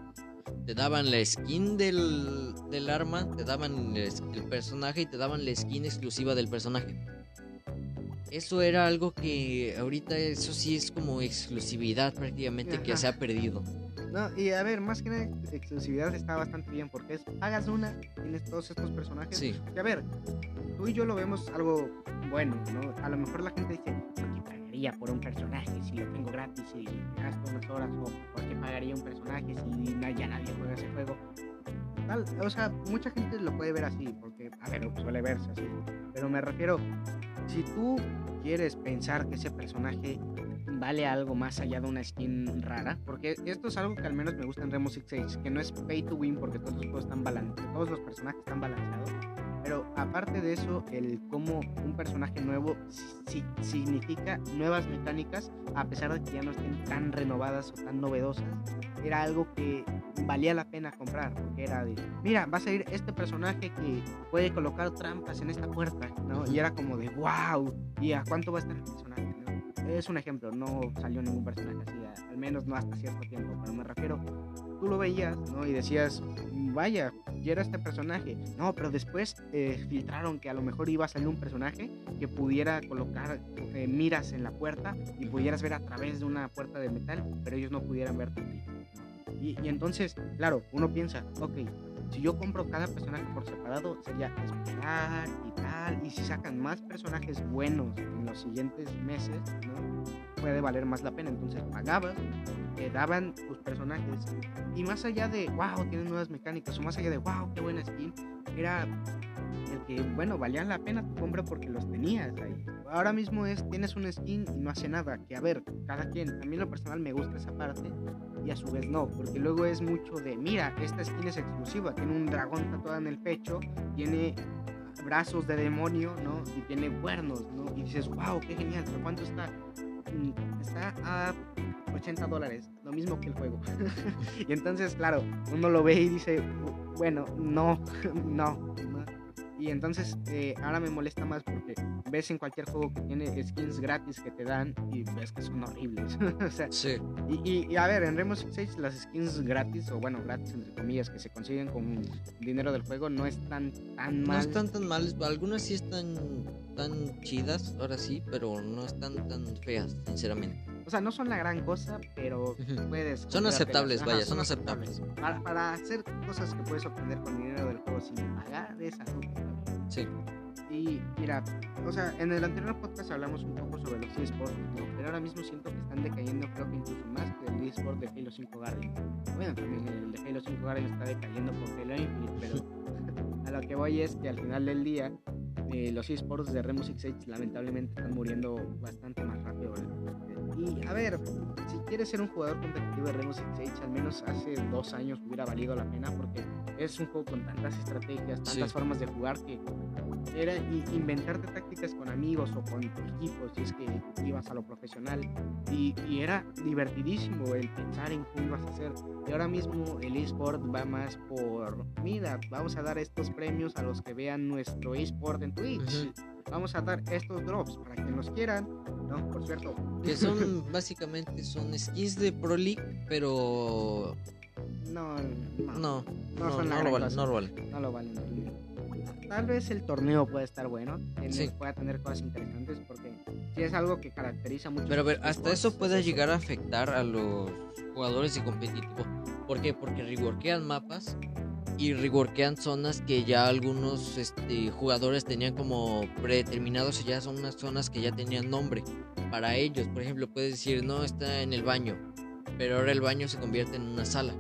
Te daban la skin del, del arma, te daban el, el personaje y te daban la skin exclusiva del personaje. Eso era algo que ahorita eso sí es como exclusividad prácticamente que se ha perdido. No, y a ver, más que nada, exclusividad está bastante bien porque es, pagas una, tienes todos estos personajes. Sí, Que a ver, tú y yo lo vemos algo bueno, ¿no? A lo mejor la gente dice, ¿por qué pagaría por un personaje si lo tengo gratis y gasto unas horas? ¿O por qué pagaría un personaje si ya nadie juega ese juego? Tal, o sea, mucha gente lo puede ver así, porque, a ver, suele verse así. Pero me refiero, si tú quieres pensar que ese personaje vale algo más allá de una skin rara, porque esto es algo que al menos me gusta en Six Siege, que no es pay to win porque todos los juegos están balanceados, todos los personajes están balanceados, pero aparte de eso, el cómo un personaje nuevo si, significa nuevas mecánicas, a pesar de que ya no estén tan renovadas o tan novedosas, era algo que valía la pena comprar, porque era de, mira, va a salir este personaje que puede colocar trampas en esta puerta, ¿no? Y era como de, wow, ¿y a cuánto va a estar el personaje? Es un ejemplo, no salió ningún personaje así, al menos no hasta cierto tiempo, pero me refiero, tú lo veías, ¿no? Y decías, vaya, ya era este personaje. No, pero después eh, filtraron que a lo mejor iba a salir un personaje que pudiera colocar eh, miras en la puerta y pudieras ver a través de una puerta de metal, pero ellos no pudieran verte. Y, y entonces, claro, uno piensa, ok, si yo compro cada personaje por separado, sería esperar y tal. Y si sacan más personajes buenos en los siguientes meses, ¿no? puede valer más la pena. Entonces pagabas, te daban tus personajes. Y más allá de, wow, tienen nuevas mecánicas, o más allá de, wow, qué buena skin, era el que, bueno, valían la pena tu compra porque los tenías ahí. Ahora mismo es, tienes un skin y no hace nada. Que a ver, cada quien, a mí lo personal me gusta esa parte y a su vez no, porque luego es mucho de, mira, esta skin es exclusiva, tiene un dragón tatuado en el pecho, tiene brazos de demonio, ¿no? Y tiene cuernos, ¿no? Y dices, wow, qué genial, pero ¿cuánto está? Mm, está a 80 dólares, lo mismo que el juego. y entonces, claro, uno lo ve y dice, bueno, no, no, y entonces eh, ahora me molesta más porque ves en cualquier juego que tiene skins gratis que te dan y ves que son horribles. o sea, sí. y, y, a ver, en Rainbow Six las skins gratis, o bueno, gratis entre comillas, que se consiguen con dinero del juego, no están tan mal. No están tan mal, algunas sí están tan chidas, ahora sí, pero no están tan feas, sinceramente. O sea, no son la gran cosa, pero puedes. Son aceptables, vaya, son, aceptables. Para, para, hacer cosas que puedes obtener con dinero del juego sin pagar es algo Sí. Y mira, o sea, en el anterior podcast hablamos un poco sobre los eSports, pero ahora mismo siento que están decayendo, creo que incluso más que el eSport de Halo 5 Guardian. Bueno, también el de Halo 5 Guardian está decayendo por Halo Infinite, pero a lo que voy es que al final del día, eh, los eSports de Rainbow Six Siege lamentablemente están muriendo bastante más rápido. Y a ver, si quieres ser un jugador competitivo de Rainbow Six Siege, al menos hace dos años hubiera valido la pena porque es un juego con tantas estrategias, tantas formas de jugar que era inventarte tácticas con amigos o con tu equipo si es que ibas a lo profesional. Y, y, era divertidísimo el pensar en cómo ibas a hacer. Y ahora mismo el eSport va más por mira vamos a dar estos premios a los que vean nuestro eSport en Twitch vamos a dar estos drops para que nos quieran no por cierto que son básicamente son skins de Pro League pero no no no, no, son no, lo valen, no, lo valen, no lo valen tal vez el torneo puede estar bueno, sí. pueda tener cosas interesantes porque si es algo que caracteriza mucho. Pero a ver, hasta eso puede llegar a afectar a los jugadores de competitivo. ¿Por qué? Porque reworkean mapas y reworkean zonas que ya algunos este, jugadores tenían como predeterminados y ya son unas zonas que ya tenían nombre para ellos. Por ejemplo, puedes decir, no, está en el baño, pero ahora el baño se convierte en una sala.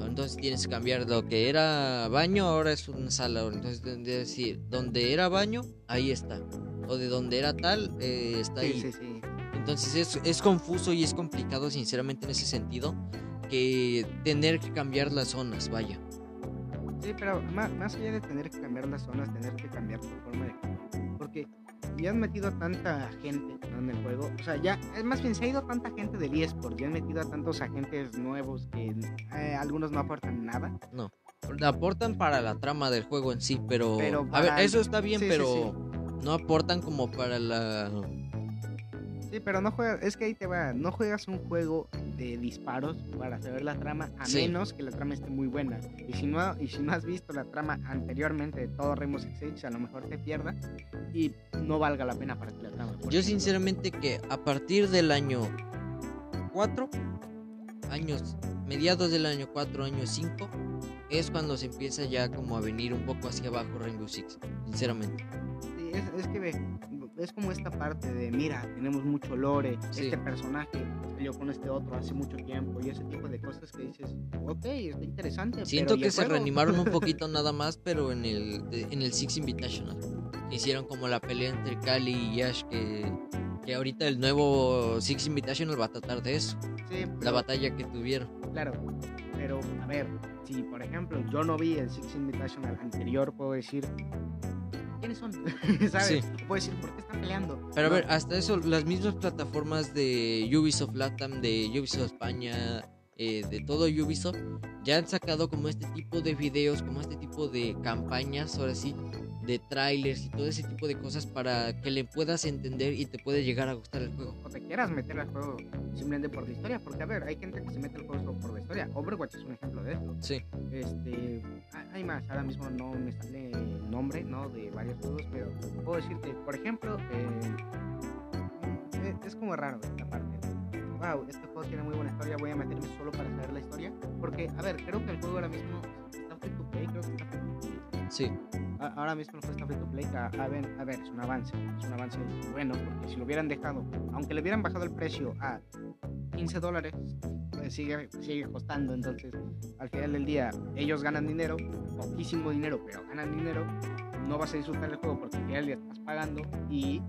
Entonces tienes que cambiar lo que era baño, ahora es una sala. Entonces decir, donde era baño, ahí está. O de donde era tal, eh, está ahí. Sí, sí. Entonces es, es confuso y es complicado, sinceramente, en ese sentido, que tener que cambiar las zonas, vaya. Sí, pero más, más allá de tener que cambiar las zonas, tener que cambiar tu forma de Porque ya han metido a tanta gente en el juego. O sea, ya, es más bien, se ha ido tanta gente del eSport, ya han metido a tantos agentes nuevos que eh, algunos no aportan nada. No, aportan para la trama del juego en sí, pero... A ver, eso está bien, pero no aportan como para la Sí, pero no juegas, es que ahí te va, no juegas un juego de disparos para saber la trama, a menos que la trama esté muy buena. Y si no, y si no has visto la trama anteriormente de todo Rainbow Six Siege, a lo mejor te pierdas y no valga la pena para ti la trama. Yo sinceramente que a partir del año 4, años, mediados del año 4, año 5, es cuando se empieza ya como a venir un poco hacia abajo Rainbow Six, sinceramente. Sí, es, es que ve, es como esta parte de, mira, tenemos mucho lore, este personaje peleó con este otro hace mucho tiempo y ese tipo de cosas que dices, ok, está interesante. Siento que se reanimaron un poquito nada más, pero en el, en el Six Invitational. hicieron como la pelea entre Cali y Ash que, que ahorita el nuevo Six Invitational va a tratar de eso. Sí, La pero- batalla que tuvieron. Claro, pero a ver, si por ejemplo yo no vi el Six Invitational anterior, puedo decir, ¿quiénes son? ¿Sabes? Sí. Puedo decir, ¿por qué están peleando? Pero a ver, hasta eso, las mismas plataformas de Ubisoft Latam, de Ubisoft España, eh, de todo Ubisoft, ya han sacado como este tipo de videos, como este tipo de campañas, ahora sí, de trailers y todo ese tipo de cosas para que le puedas entender y te puede llegar a gustar el juego. o te quieras meter al juego simplemente por la historia, porque a ver, hay gente que se mete al juego solo por la historia. Overwatch es un ejemplo de eso. Sí, Este, hay- más, ahora mismo no me sale el nombre, ¿no? De varios juegos, pero puedo decirte, por ejemplo, eh, es, es como raro esta parte. Wow, este juego tiene muy buena historia, voy a meterme solo para saber la historia, porque, a ver, creo que el juego ahora mismo está free to play, creo que está free to play. sí, Ahora mismo juego está free to play, a, a ver, a ver, es un avance, es un avance bueno, porque si lo hubieran dejado, aunque le hubieran bajado el precio a 15 dólares, pues sigue, sigue costando, entonces al final del día ellos ganan dinero, poquísimo dinero, pero ganan dinero, no vas a disfrutar el juego porque al final del día estás pagando y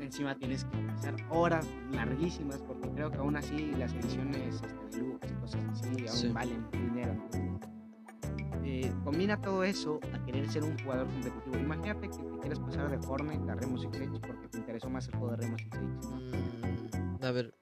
encima tienes que pasar horas larguísimas porque creo que aún así las ediciones este, de lujos y cosas así aún Sí. valen dinero. Eh, combina todo eso a querer ser un jugador competitivo. Imagínate que te quieres pasar de Fortnite a Rainbow Six Siege porque te interesó más el juego de Rainbow Six Siege. Mm, a ver.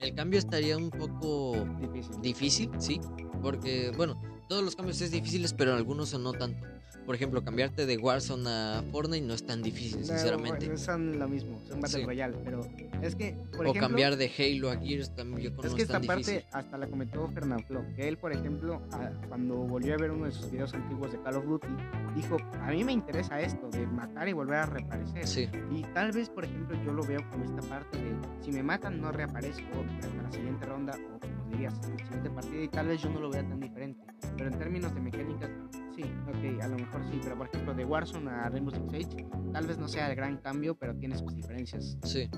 El cambio estaría un poco Difícil. difícil, sí, porque, bueno, todos los cambios es difíciles, pero algunos no tanto. Por ejemplo, cambiarte de Warzone a Fortnite no es tan difícil, No, sinceramente. bueno, son lo mismo, son Battle Sí. Royale, pero es que, por o ejemplo, cambiar de Halo a Gears también yo es que es esta parte difícil. hasta la comentó Fernanfloo, que él, por ejemplo, a- cuando volvió a ver uno de sus videos antiguos de Call of Duty, dijo, a mí me interesa esto, de matar y volver a reaparecer. Sí, Y tal vez, por ejemplo, yo lo veo como esta parte de si me matan no reaparezco hasta la siguiente ronda o como dirías, hasta la siguiente partida y tal vez yo no lo vea tan diferente. Pero en términos de mecánicas, sí, ok, a lo mejor sí, pero por ejemplo de Warzone a Rainbow Six Siege, tal vez no sea el gran cambio, pero tiene sus diferencias. sí,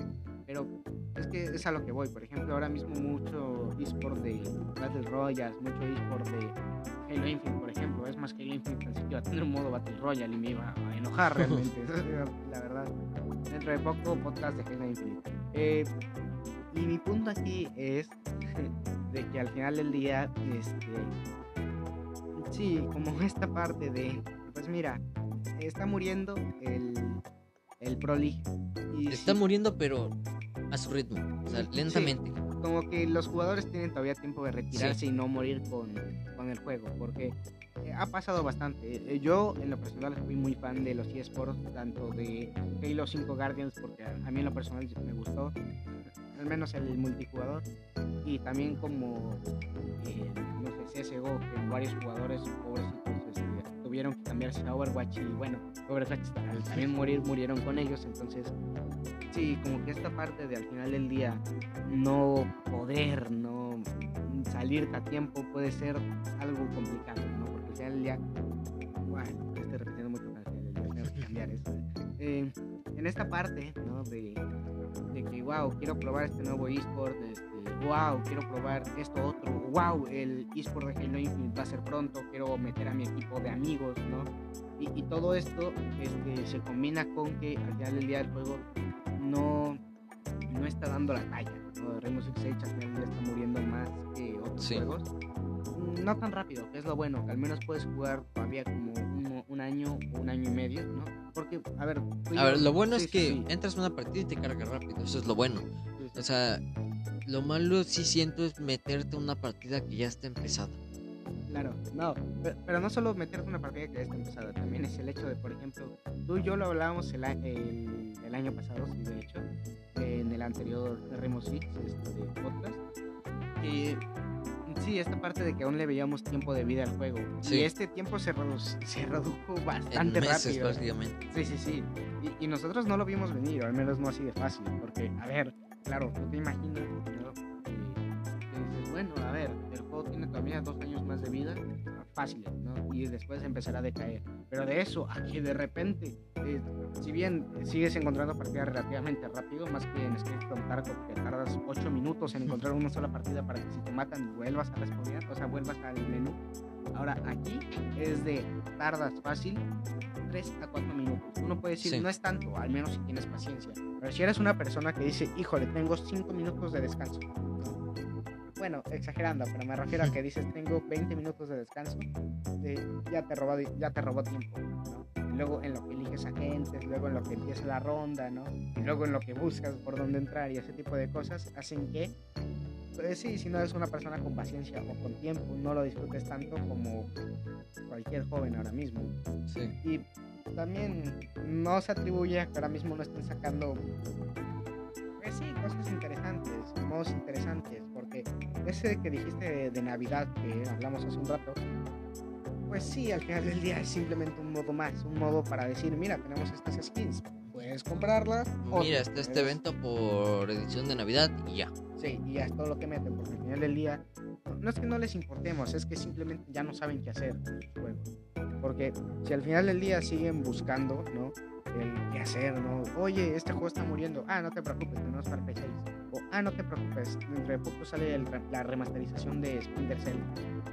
Pero es que es a lo que voy, por ejemplo, ahora mismo mucho eSport de Battle Royale, mucho eSport de Halo Infinite, por ejemplo, es más que Halo Infinite pensé que iba a tener un modo Battle Royale y me iba a enojar realmente, la verdad. Dentro de poco, podcast de Halo Infinite. Eh, y mi punto aquí es de que al final del día, este, sí, como esta parte de, pues mira, está muriendo el, el Pro League. Y está sí, muriendo, pero a su ritmo, o sea, Sí. lentamente. como que los jugadores tienen todavía tiempo de retirarse y no morir con, con el juego, porque eh, ha pasado bastante. Eh, Yo, en lo personal, fui muy fan de los eSports, tanto de Halo 5 Guardians, porque a, mí en lo personal me gustó, al menos el multijugador, y también como, eh, no sé, CSGO, que varios jugadores, pobrecitos, tuvieron que cambiarse a Overwatch, y bueno, Overwatch al también morir, murieron con ellos, entonces sí, como que esta parte de al final del día no poder, no salirte a tiempo puede ser algo complicado, ¿no? Porque al final del día, bueno, estoy repitiendo mucho que cambiar eso. Eh, en esta parte, ¿no? De, de que, wow, quiero probar este nuevo eSport, este, wow, quiero probar esto otro, wow, el eSport de Halo Infinite va a ser pronto, quiero meter a mi equipo de amigos, ¿no? Y, y todo esto este, se combina con que al final del día el juego no, no está dando la talla. ¿no? Rainbow Six Siege al final del está muriendo más que otros Sí. juegos. No tan rápido, que es lo bueno, que al menos puedes jugar todavía como un, un año o un año y medio, ¿no? Porque, a ver... A ver, lo bueno sí, es que sí, entras a una partida y te carga rápido, eso es lo bueno. O sea, lo malo sí siento es meterte una partida que ya está empezada. Claro, no, pe- pero, no solo meterte una partida que ya está empezada, también es el hecho de, por ejemplo, tú y yo lo hablábamos el, el, el año pasado, sí, de hecho, en el anterior Rainbow Six este, podcast, que sí, esta parte de que aún le veíamos tiempo de vida al juego, Sí. y este tiempo se, redu- se redujo En bastante meses rápido. prácticamente. Sí, sí, sí. Y, y nosotros no lo vimos venir, o al menos no así de fácil, porque, a ver, claro, tú te imaginas, ¿no? Que dices, bueno, a ver, el juego tiene todavía dos años más de vida, fáciles, ¿no? Y después empezará a decaer. Pero de eso, a que de repente, eh, si bien sigues encontrando partidas relativamente rápido, más que en Escape Tarkov, que tardas 8 minutos en encontrar una sola partida para que si te matan vuelvas a responder, o sea, vuelvas al menú. Ahora aquí es de tardas fácil 3 a 4 minutos. Uno puede decir, Sí. no es tanto, al menos si tienes paciencia. Pero si eres una persona que dice, híjole, tengo 5 minutos de descanso. ¿no? Bueno, exagerando, pero me refiero a que dices, tengo 20 minutos de descanso, eh, ya, te robó, ya te robó tiempo. luego en lo que eliges agentes, luego en lo que empieza la ronda, ¿no? Y luego en lo que buscas por dónde entrar y ese tipo de cosas hacen que pues sí, si no eres una persona con paciencia o con tiempo, no lo disfrutes tanto como cualquier joven ahora mismo. Sí. Y también no se atribuye a que ahora mismo no estén sacando, pues sí, cosas interesantes, modos interesantes, porque ese que dijiste de, de Navidad que hablamos hace un rato, pues sí, al final del día es simplemente un modo más, un modo para decir, mira, tenemos estas skins, puedes comprarlas. Mira, está este evento por edición de Navidad y ya. Sí, y ya es todo lo que meten, porque al final del día no, es que no les importemos, es que simplemente ya no saben qué hacer con. Porque si al final del día siguen buscando, ¿no? El qué hacer, ¿no? Oye, este juego está muriendo. Ah, no te preocupes, tenemos para P6. O, ah, no te preocupes, dentro de poco sale el la remasterización de Splinter Cell.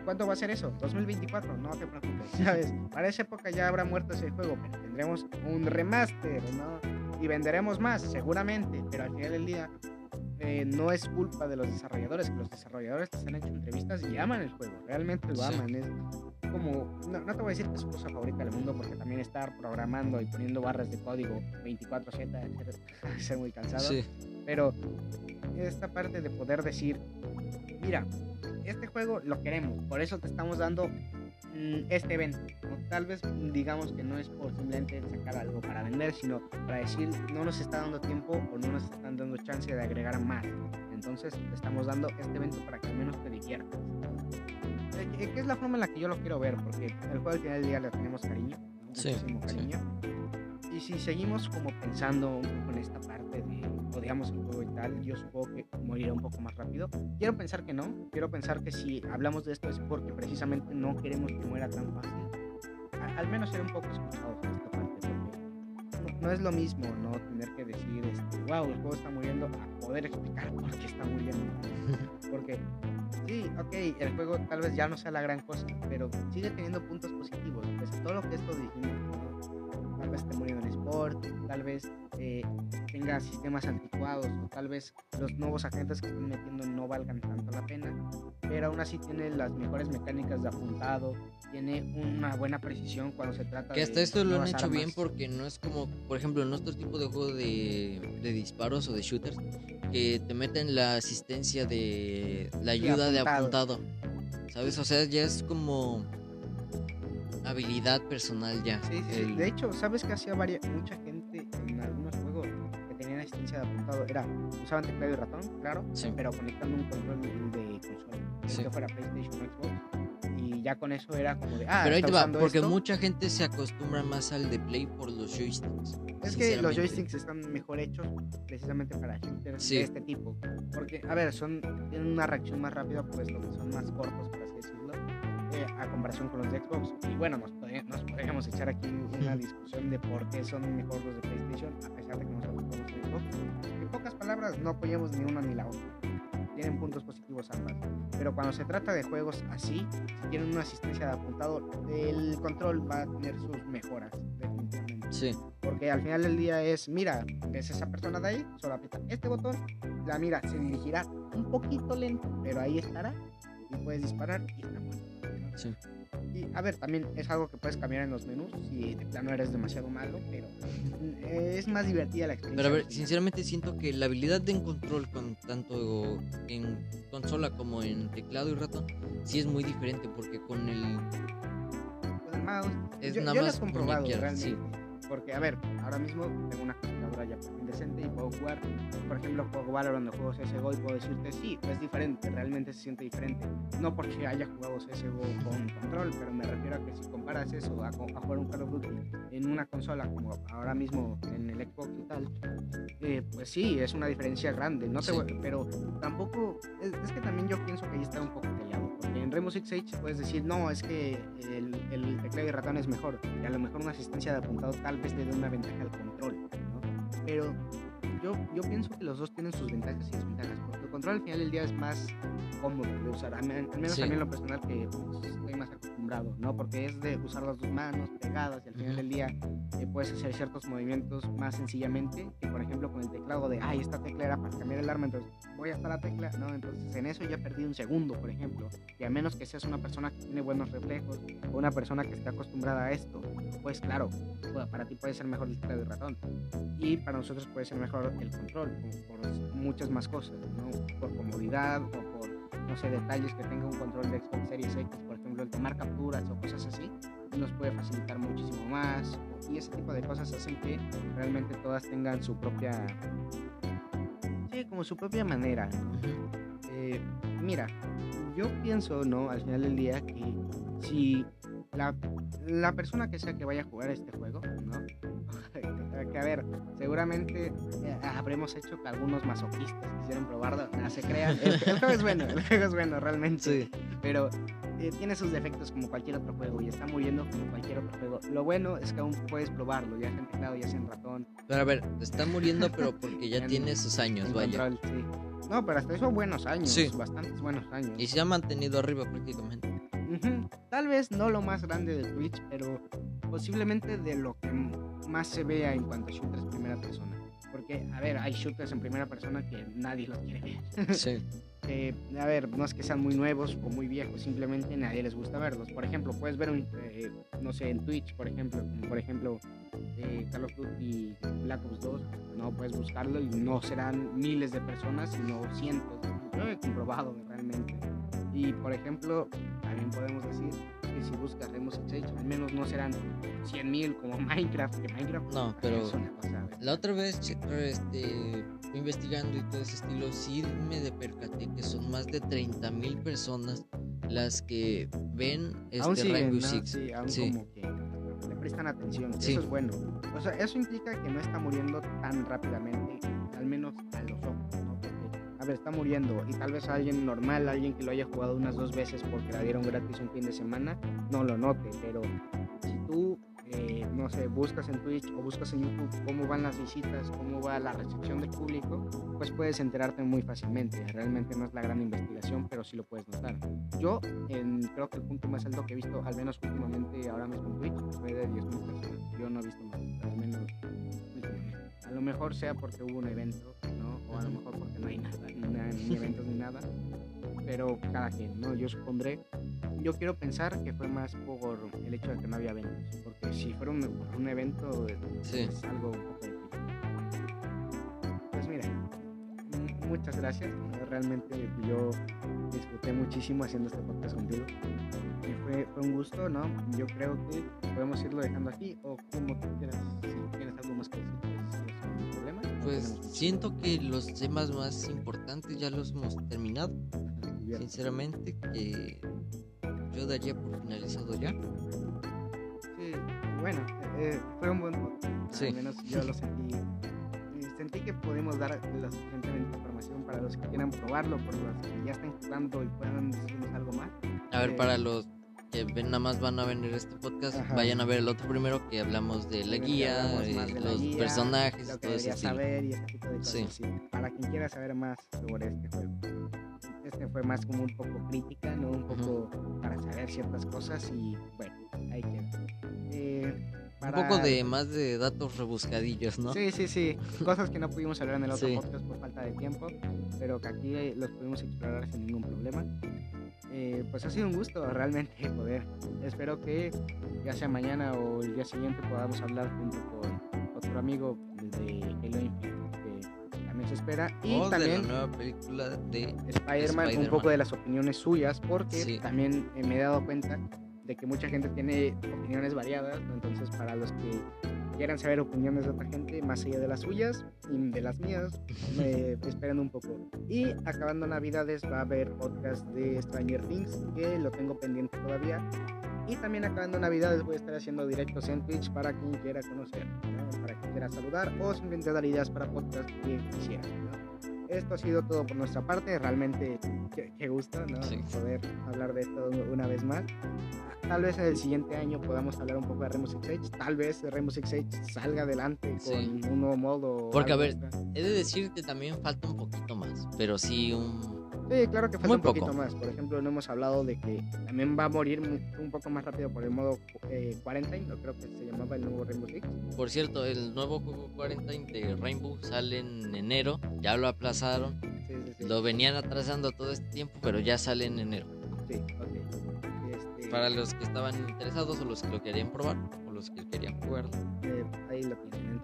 ¿Cuánto va a ser eso? 2024, no te preocupes, ¿sabes? Para esa época ya habrá muerto ese juego, pero tendremos un remaster, ¿no? Y venderemos más, seguramente, pero al final del día eh, no es culpa de los desarrolladores, que los desarrolladores les han hecho entrevistas y aman el juego, realmente lo Sí. aman. Es como, no, no te voy a decir que es su cosa favorita del mundo, porque también estar programando y poniendo barras de código 24/7 debe ser muy cansado, Sí. pero esta parte de poder decir, mira, este juego lo queremos, por eso te estamos dando este evento. Tal vez mm, digamos que no es por simplemente sacar algo para vender, sino para decir no nos está dando tiempo o no nos están dando chance de agregar más. Entonces estamos dando este evento para que al menos te diviertas. Eh, que- es la forma en la que yo lo quiero ver, porque el juego al final del día le tenemos cariño, muchísimo sí. cariño. Y si seguimos como pensando en esta parte de odiamos el juego y tal, yo supongo que morirá un poco más rápido. Quiero pensar que no, quiero pensar que si hablamos de esto es porque precisamente no queremos que muera tan fácil. A- al menos ser un poco escuchados en esta parte, porque no, no es lo mismo no tener que decir, este, wow, el juego está muriendo, a poder explicar por qué está muriendo. Porque sí, ok, el juego tal vez ya no sea la gran cosa, pero sigue teniendo puntos positivos. Pues todo lo que esto dijimos, vez esté muriendo en sport, tal vez eh, tenga sistemas anticuados, o tal vez los nuevos agentes que están metiendo no valgan tanto la pena, pero aún así tiene las mejores mecánicas de apuntado, tiene una buena precisión cuando se trata Que de hasta esto lo han hecho bien armas. porque no es como, por ejemplo, en otro tipo de juego de, de disparos o de shooters, que te meten la asistencia de la ayuda de apuntado. apuntado. ¿Sabes? O sea, ya es como habilidad personal ya. Sí, sí, el- De hecho, ¿sabes que hacía varia- mucha gente en algunos juegos que tenían asistencia de apuntado? Era, usaban teclado y ratón, claro, Sí. pero conectando un control de consola, Sí. que fuera PlayStation o Xbox, y ya con eso era como de, ah, Pero ahí te va, porque esto. mucha gente se acostumbra más al de Play por los joysticks. Es que los joysticks están mejor hechos precisamente para Sí. de este tipo. Porque, a ver, son tienen una reacción más rápida, pues lo que son más cortos, por así decirlo, eh, a comparación con los de Xbox. Y bueno, nos, nos podríamos echar aquí una discusión de por qué son mejor los de PlayStation, a pesar de que nosotros jugamos en Xbox. En pocas palabras, no apoyamos ni una ni la otra. Tienen puntos positivos ambas. Pero cuando se trata de juegos así, si tienen una asistencia de apuntado, el control va a tener sus mejoras, definitivamente. Sí, Porque al final del día es, mira, ves esa persona de ahí, solo aprieta este botón, la mira se dirigirá un poquito lento, pero ahí estará y puedes disparar y está bueno. Y a ver, también es algo que puedes cambiar en los menús si de plano eres demasiado malo, pero es más divertida la experiencia. Pero a ver, sinceramente siento que la habilidad de control con tanto en consola como en teclado y ratón sí es muy diferente porque con el Con el mouse, es yo, nada yo lo más he comprobado muñequear, realmente. sí. Porque, a ver, ahora mismo tengo una computadora ya por fin decente y puedo jugar. Por ejemplo, juego Valorant o juego CSGO y puedo decirte, sí, es diferente, realmente se siente diferente. No porque haya jugado CSGO con control, pero me refiero a que si comparas eso a, a jugar un Call of Duty en una consola como ahora mismo en el Xbox y tal, eh, pues sí, es una diferencia grande. No Sí. pero tampoco, es, es que también yo pienso que ahí está un poco peleado. Porque en Rainbow Six Siege puedes decir, no, es que el, el teclado y ratón es mejor. Y a lo mejor una asistencia de apuntado tal vez le dé una ventaja al control, ¿no? Pero yo, yo pienso que los dos tienen sus ventajas y desventajas. Porque control al final del día es más cómodo de usar. Al menos a mí en lo personal que pues, estoy más acostumbrado, ¿no? Porque es de usar las dos manos pegadas y al final del día eh, puedes hacer ciertos movimientos más sencillamente que por ejemplo con el teclado de, ay, esta tecla era para cambiar el arma, entonces voy hasta la tecla, ¿no? Entonces en eso ya perdí un segundo, por ejemplo. Y a menos que seas una persona que tiene buenos reflejos o una persona que está acostumbrada a esto, pues claro, para ti puede ser mejor el teclado de ratón. Y para nosotros puede ser mejor el control, por muchas más cosas, ¿no? Por comodidad o por, no sé, detalles que tenga un control de Xbox Series X, por ejemplo, el tomar capturas o cosas así, nos puede facilitar muchísimo más. Y ese tipo de cosas hacen que realmente todas tengan su propia. Sí, como su propia manera. Eh, mira, yo pienso, ¿no? Al final del día que si la, la persona que sea que vaya a jugar este juego, ¿no? A ver, seguramente eh, habremos hecho que algunos masoquistas quisieran probarlo, nada se crean, el, juego es bueno, el juego es bueno realmente, pero eh, tiene sus defectos como cualquier otro juego y está muriendo como cualquier otro juego. Lo bueno es que aún puedes probarlo, ya sea en teclado, ya sea en ratón. Pero a ver, está muriendo pero porque ya tiene sus años, vaya. No, pero hasta eso buenos años, sí. bastantes buenos años. Y se ha mantenido arriba prácticamente. Tal vez no lo más grande de Twitch, pero posiblemente de lo que más se vea en cuanto a shooters primera persona. Porque, a ver, hay shooters en primera persona que nadie los quiere ver. Sí. Eh, a ver, no es que sean muy nuevos o muy viejos, simplemente nadie les gusta verlos. Por ejemplo, puedes ver, un, eh, no sé, en Twitch, por ejemplo, por ejemplo, eh, Call of Duty Black Ops 2, no puedes buscarlo y no serán miles de personas, sino cientos. Yo he comprobado realmente. Y por ejemplo, también podemos decir que si buscas Rainbow Six al menos no serán 100.000 como Minecraft, que Minecraft no, pero la otra vez este, investigando y todo ese estilo, sí me de percaté que son más de 30.000 personas las que ven este Rainbow Six. Sí, aún como que le prestan atención, eso es bueno. O sea, eso implica que no está muriendo tan rápidamente, al menos a los ojos a ver, está muriendo y tal vez alguien normal, alguien que lo haya jugado unas dos veces porque la dieron gratis un fin de semana, no lo note, pero si tú, eh, no sé, buscas en Twitch o buscas en YouTube cómo van las visitas, cómo va la recepción del público, pues puedes enterarte muy fácilmente. Realmente no es la gran investigación, pero sí lo puedes notar. Yo en, creo que el punto más alto que he visto, al menos últimamente ahora mismo en Twitch, fue de 10.000 personas. Yo no he visto más, al menos A lo mejor sea porque hubo un evento, ¿no? O a lo mejor porque no hay nada ni eventos ni nada, pero cada quien, ¿no? Yo supondré, yo quiero pensar que fue más por el hecho de que no había eventos, porque si fuera un, un evento es algo. Pues mira, muchas gracias, realmente yo disfruté muchísimo haciendo este podcast contigo. Y fue, fue, un gusto, ¿no? Yo creo que podemos irlo dejando aquí o como tú quieras, si tienes algo más que decir, pues, siento que los temas más importantes ya los hemos terminado. Sinceramente, que yo daría por finalizado ya. Sí, bueno, eh, fue un buen sí. Al menos yo lo sentí. Sentí que pudimos dar la suficiente información para los que quieran probarlo, por los que ya estén jugando y puedan decirnos algo más. A ver, para los que ven, nada más van a ver este podcast, vayan a ver el otro primero que hablamos de la guía, de los personajes, lo que todo ese saber y ese tipo de cosas. Sí. Para quien quiera saber más sobre este juego. Este fue más como un poco crítica, ¿no? Un poco para saber ciertas cosas y bueno, ahí queda. Eh, un poco de más de datos rebuscadillos, ¿no? Sí, sí, sí. Cosas que no pudimos hablar en el otro podcast por falta de tiempo, pero que aquí los pudimos explorar sin ningún problema. Eh, pues ha sido un gusto realmente poder. Espero que ya sea mañana o el día siguiente podamos hablar junto con otro amigo de Halo Infinite que también se espera. Y también de la nueva película de Spider-Man, un poco de las opiniones suyas, porque también me he dado cuenta de que mucha gente tiene opiniones variadas, entonces para los que quieran saber opiniones de otra gente más allá de las suyas y de las mías, me esperen un poco. Y acabando Navidades va a haber podcast de Stranger Things, que lo tengo pendiente todavía. Y también acabando Navidades voy a estar haciendo directos en Twitch para quien quiera conocer, para quien quiera saludar o simplemente dar ideas para podcast que quisiera. Esto ha sido todo por nuestra parte. Realmente, qué, qué gusto, ¿no? Sí. Poder hablar de esto una vez más. Tal vez en el siguiente año podamos hablar un poco de Six Siege. Tal vez Six Siege salga adelante con Sí. un nuevo modo. Porque, a ver, extra. He de decir que también falta un poquito más, pero sí un... Sí, claro que falta Muy un poquito poco. más. Por ejemplo, no hemos hablado de que también va a morir un poco más rápido por el modo eh, Quarantine, no creo que se llamaba el nuevo Rainbow Six. Por cierto, el nuevo juego 40 de Rainbow sale en enero, ya lo aplazaron, Sí, sí, sí. lo venían atrasando todo este tiempo, pero ya sale en enero. Sí, ok. Este, Para los que estaban interesados o los que lo querían probar o los que querían jugarlo. eh, ahí lo tienen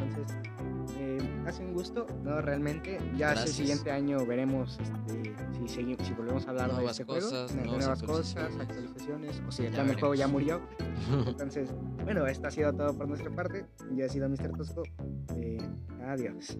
hace un gusto. No, realmente. Ya el siguiente año veremos este, si, seguimos, volvemos a hablar de este cosas, juego. Nuevas, cosas, actualizaciones. O si el juego ya murió. Entonces, bueno, esto ha sido todo por nuestra parte. Yo he sido Mr. Tosco. Eh, adiós.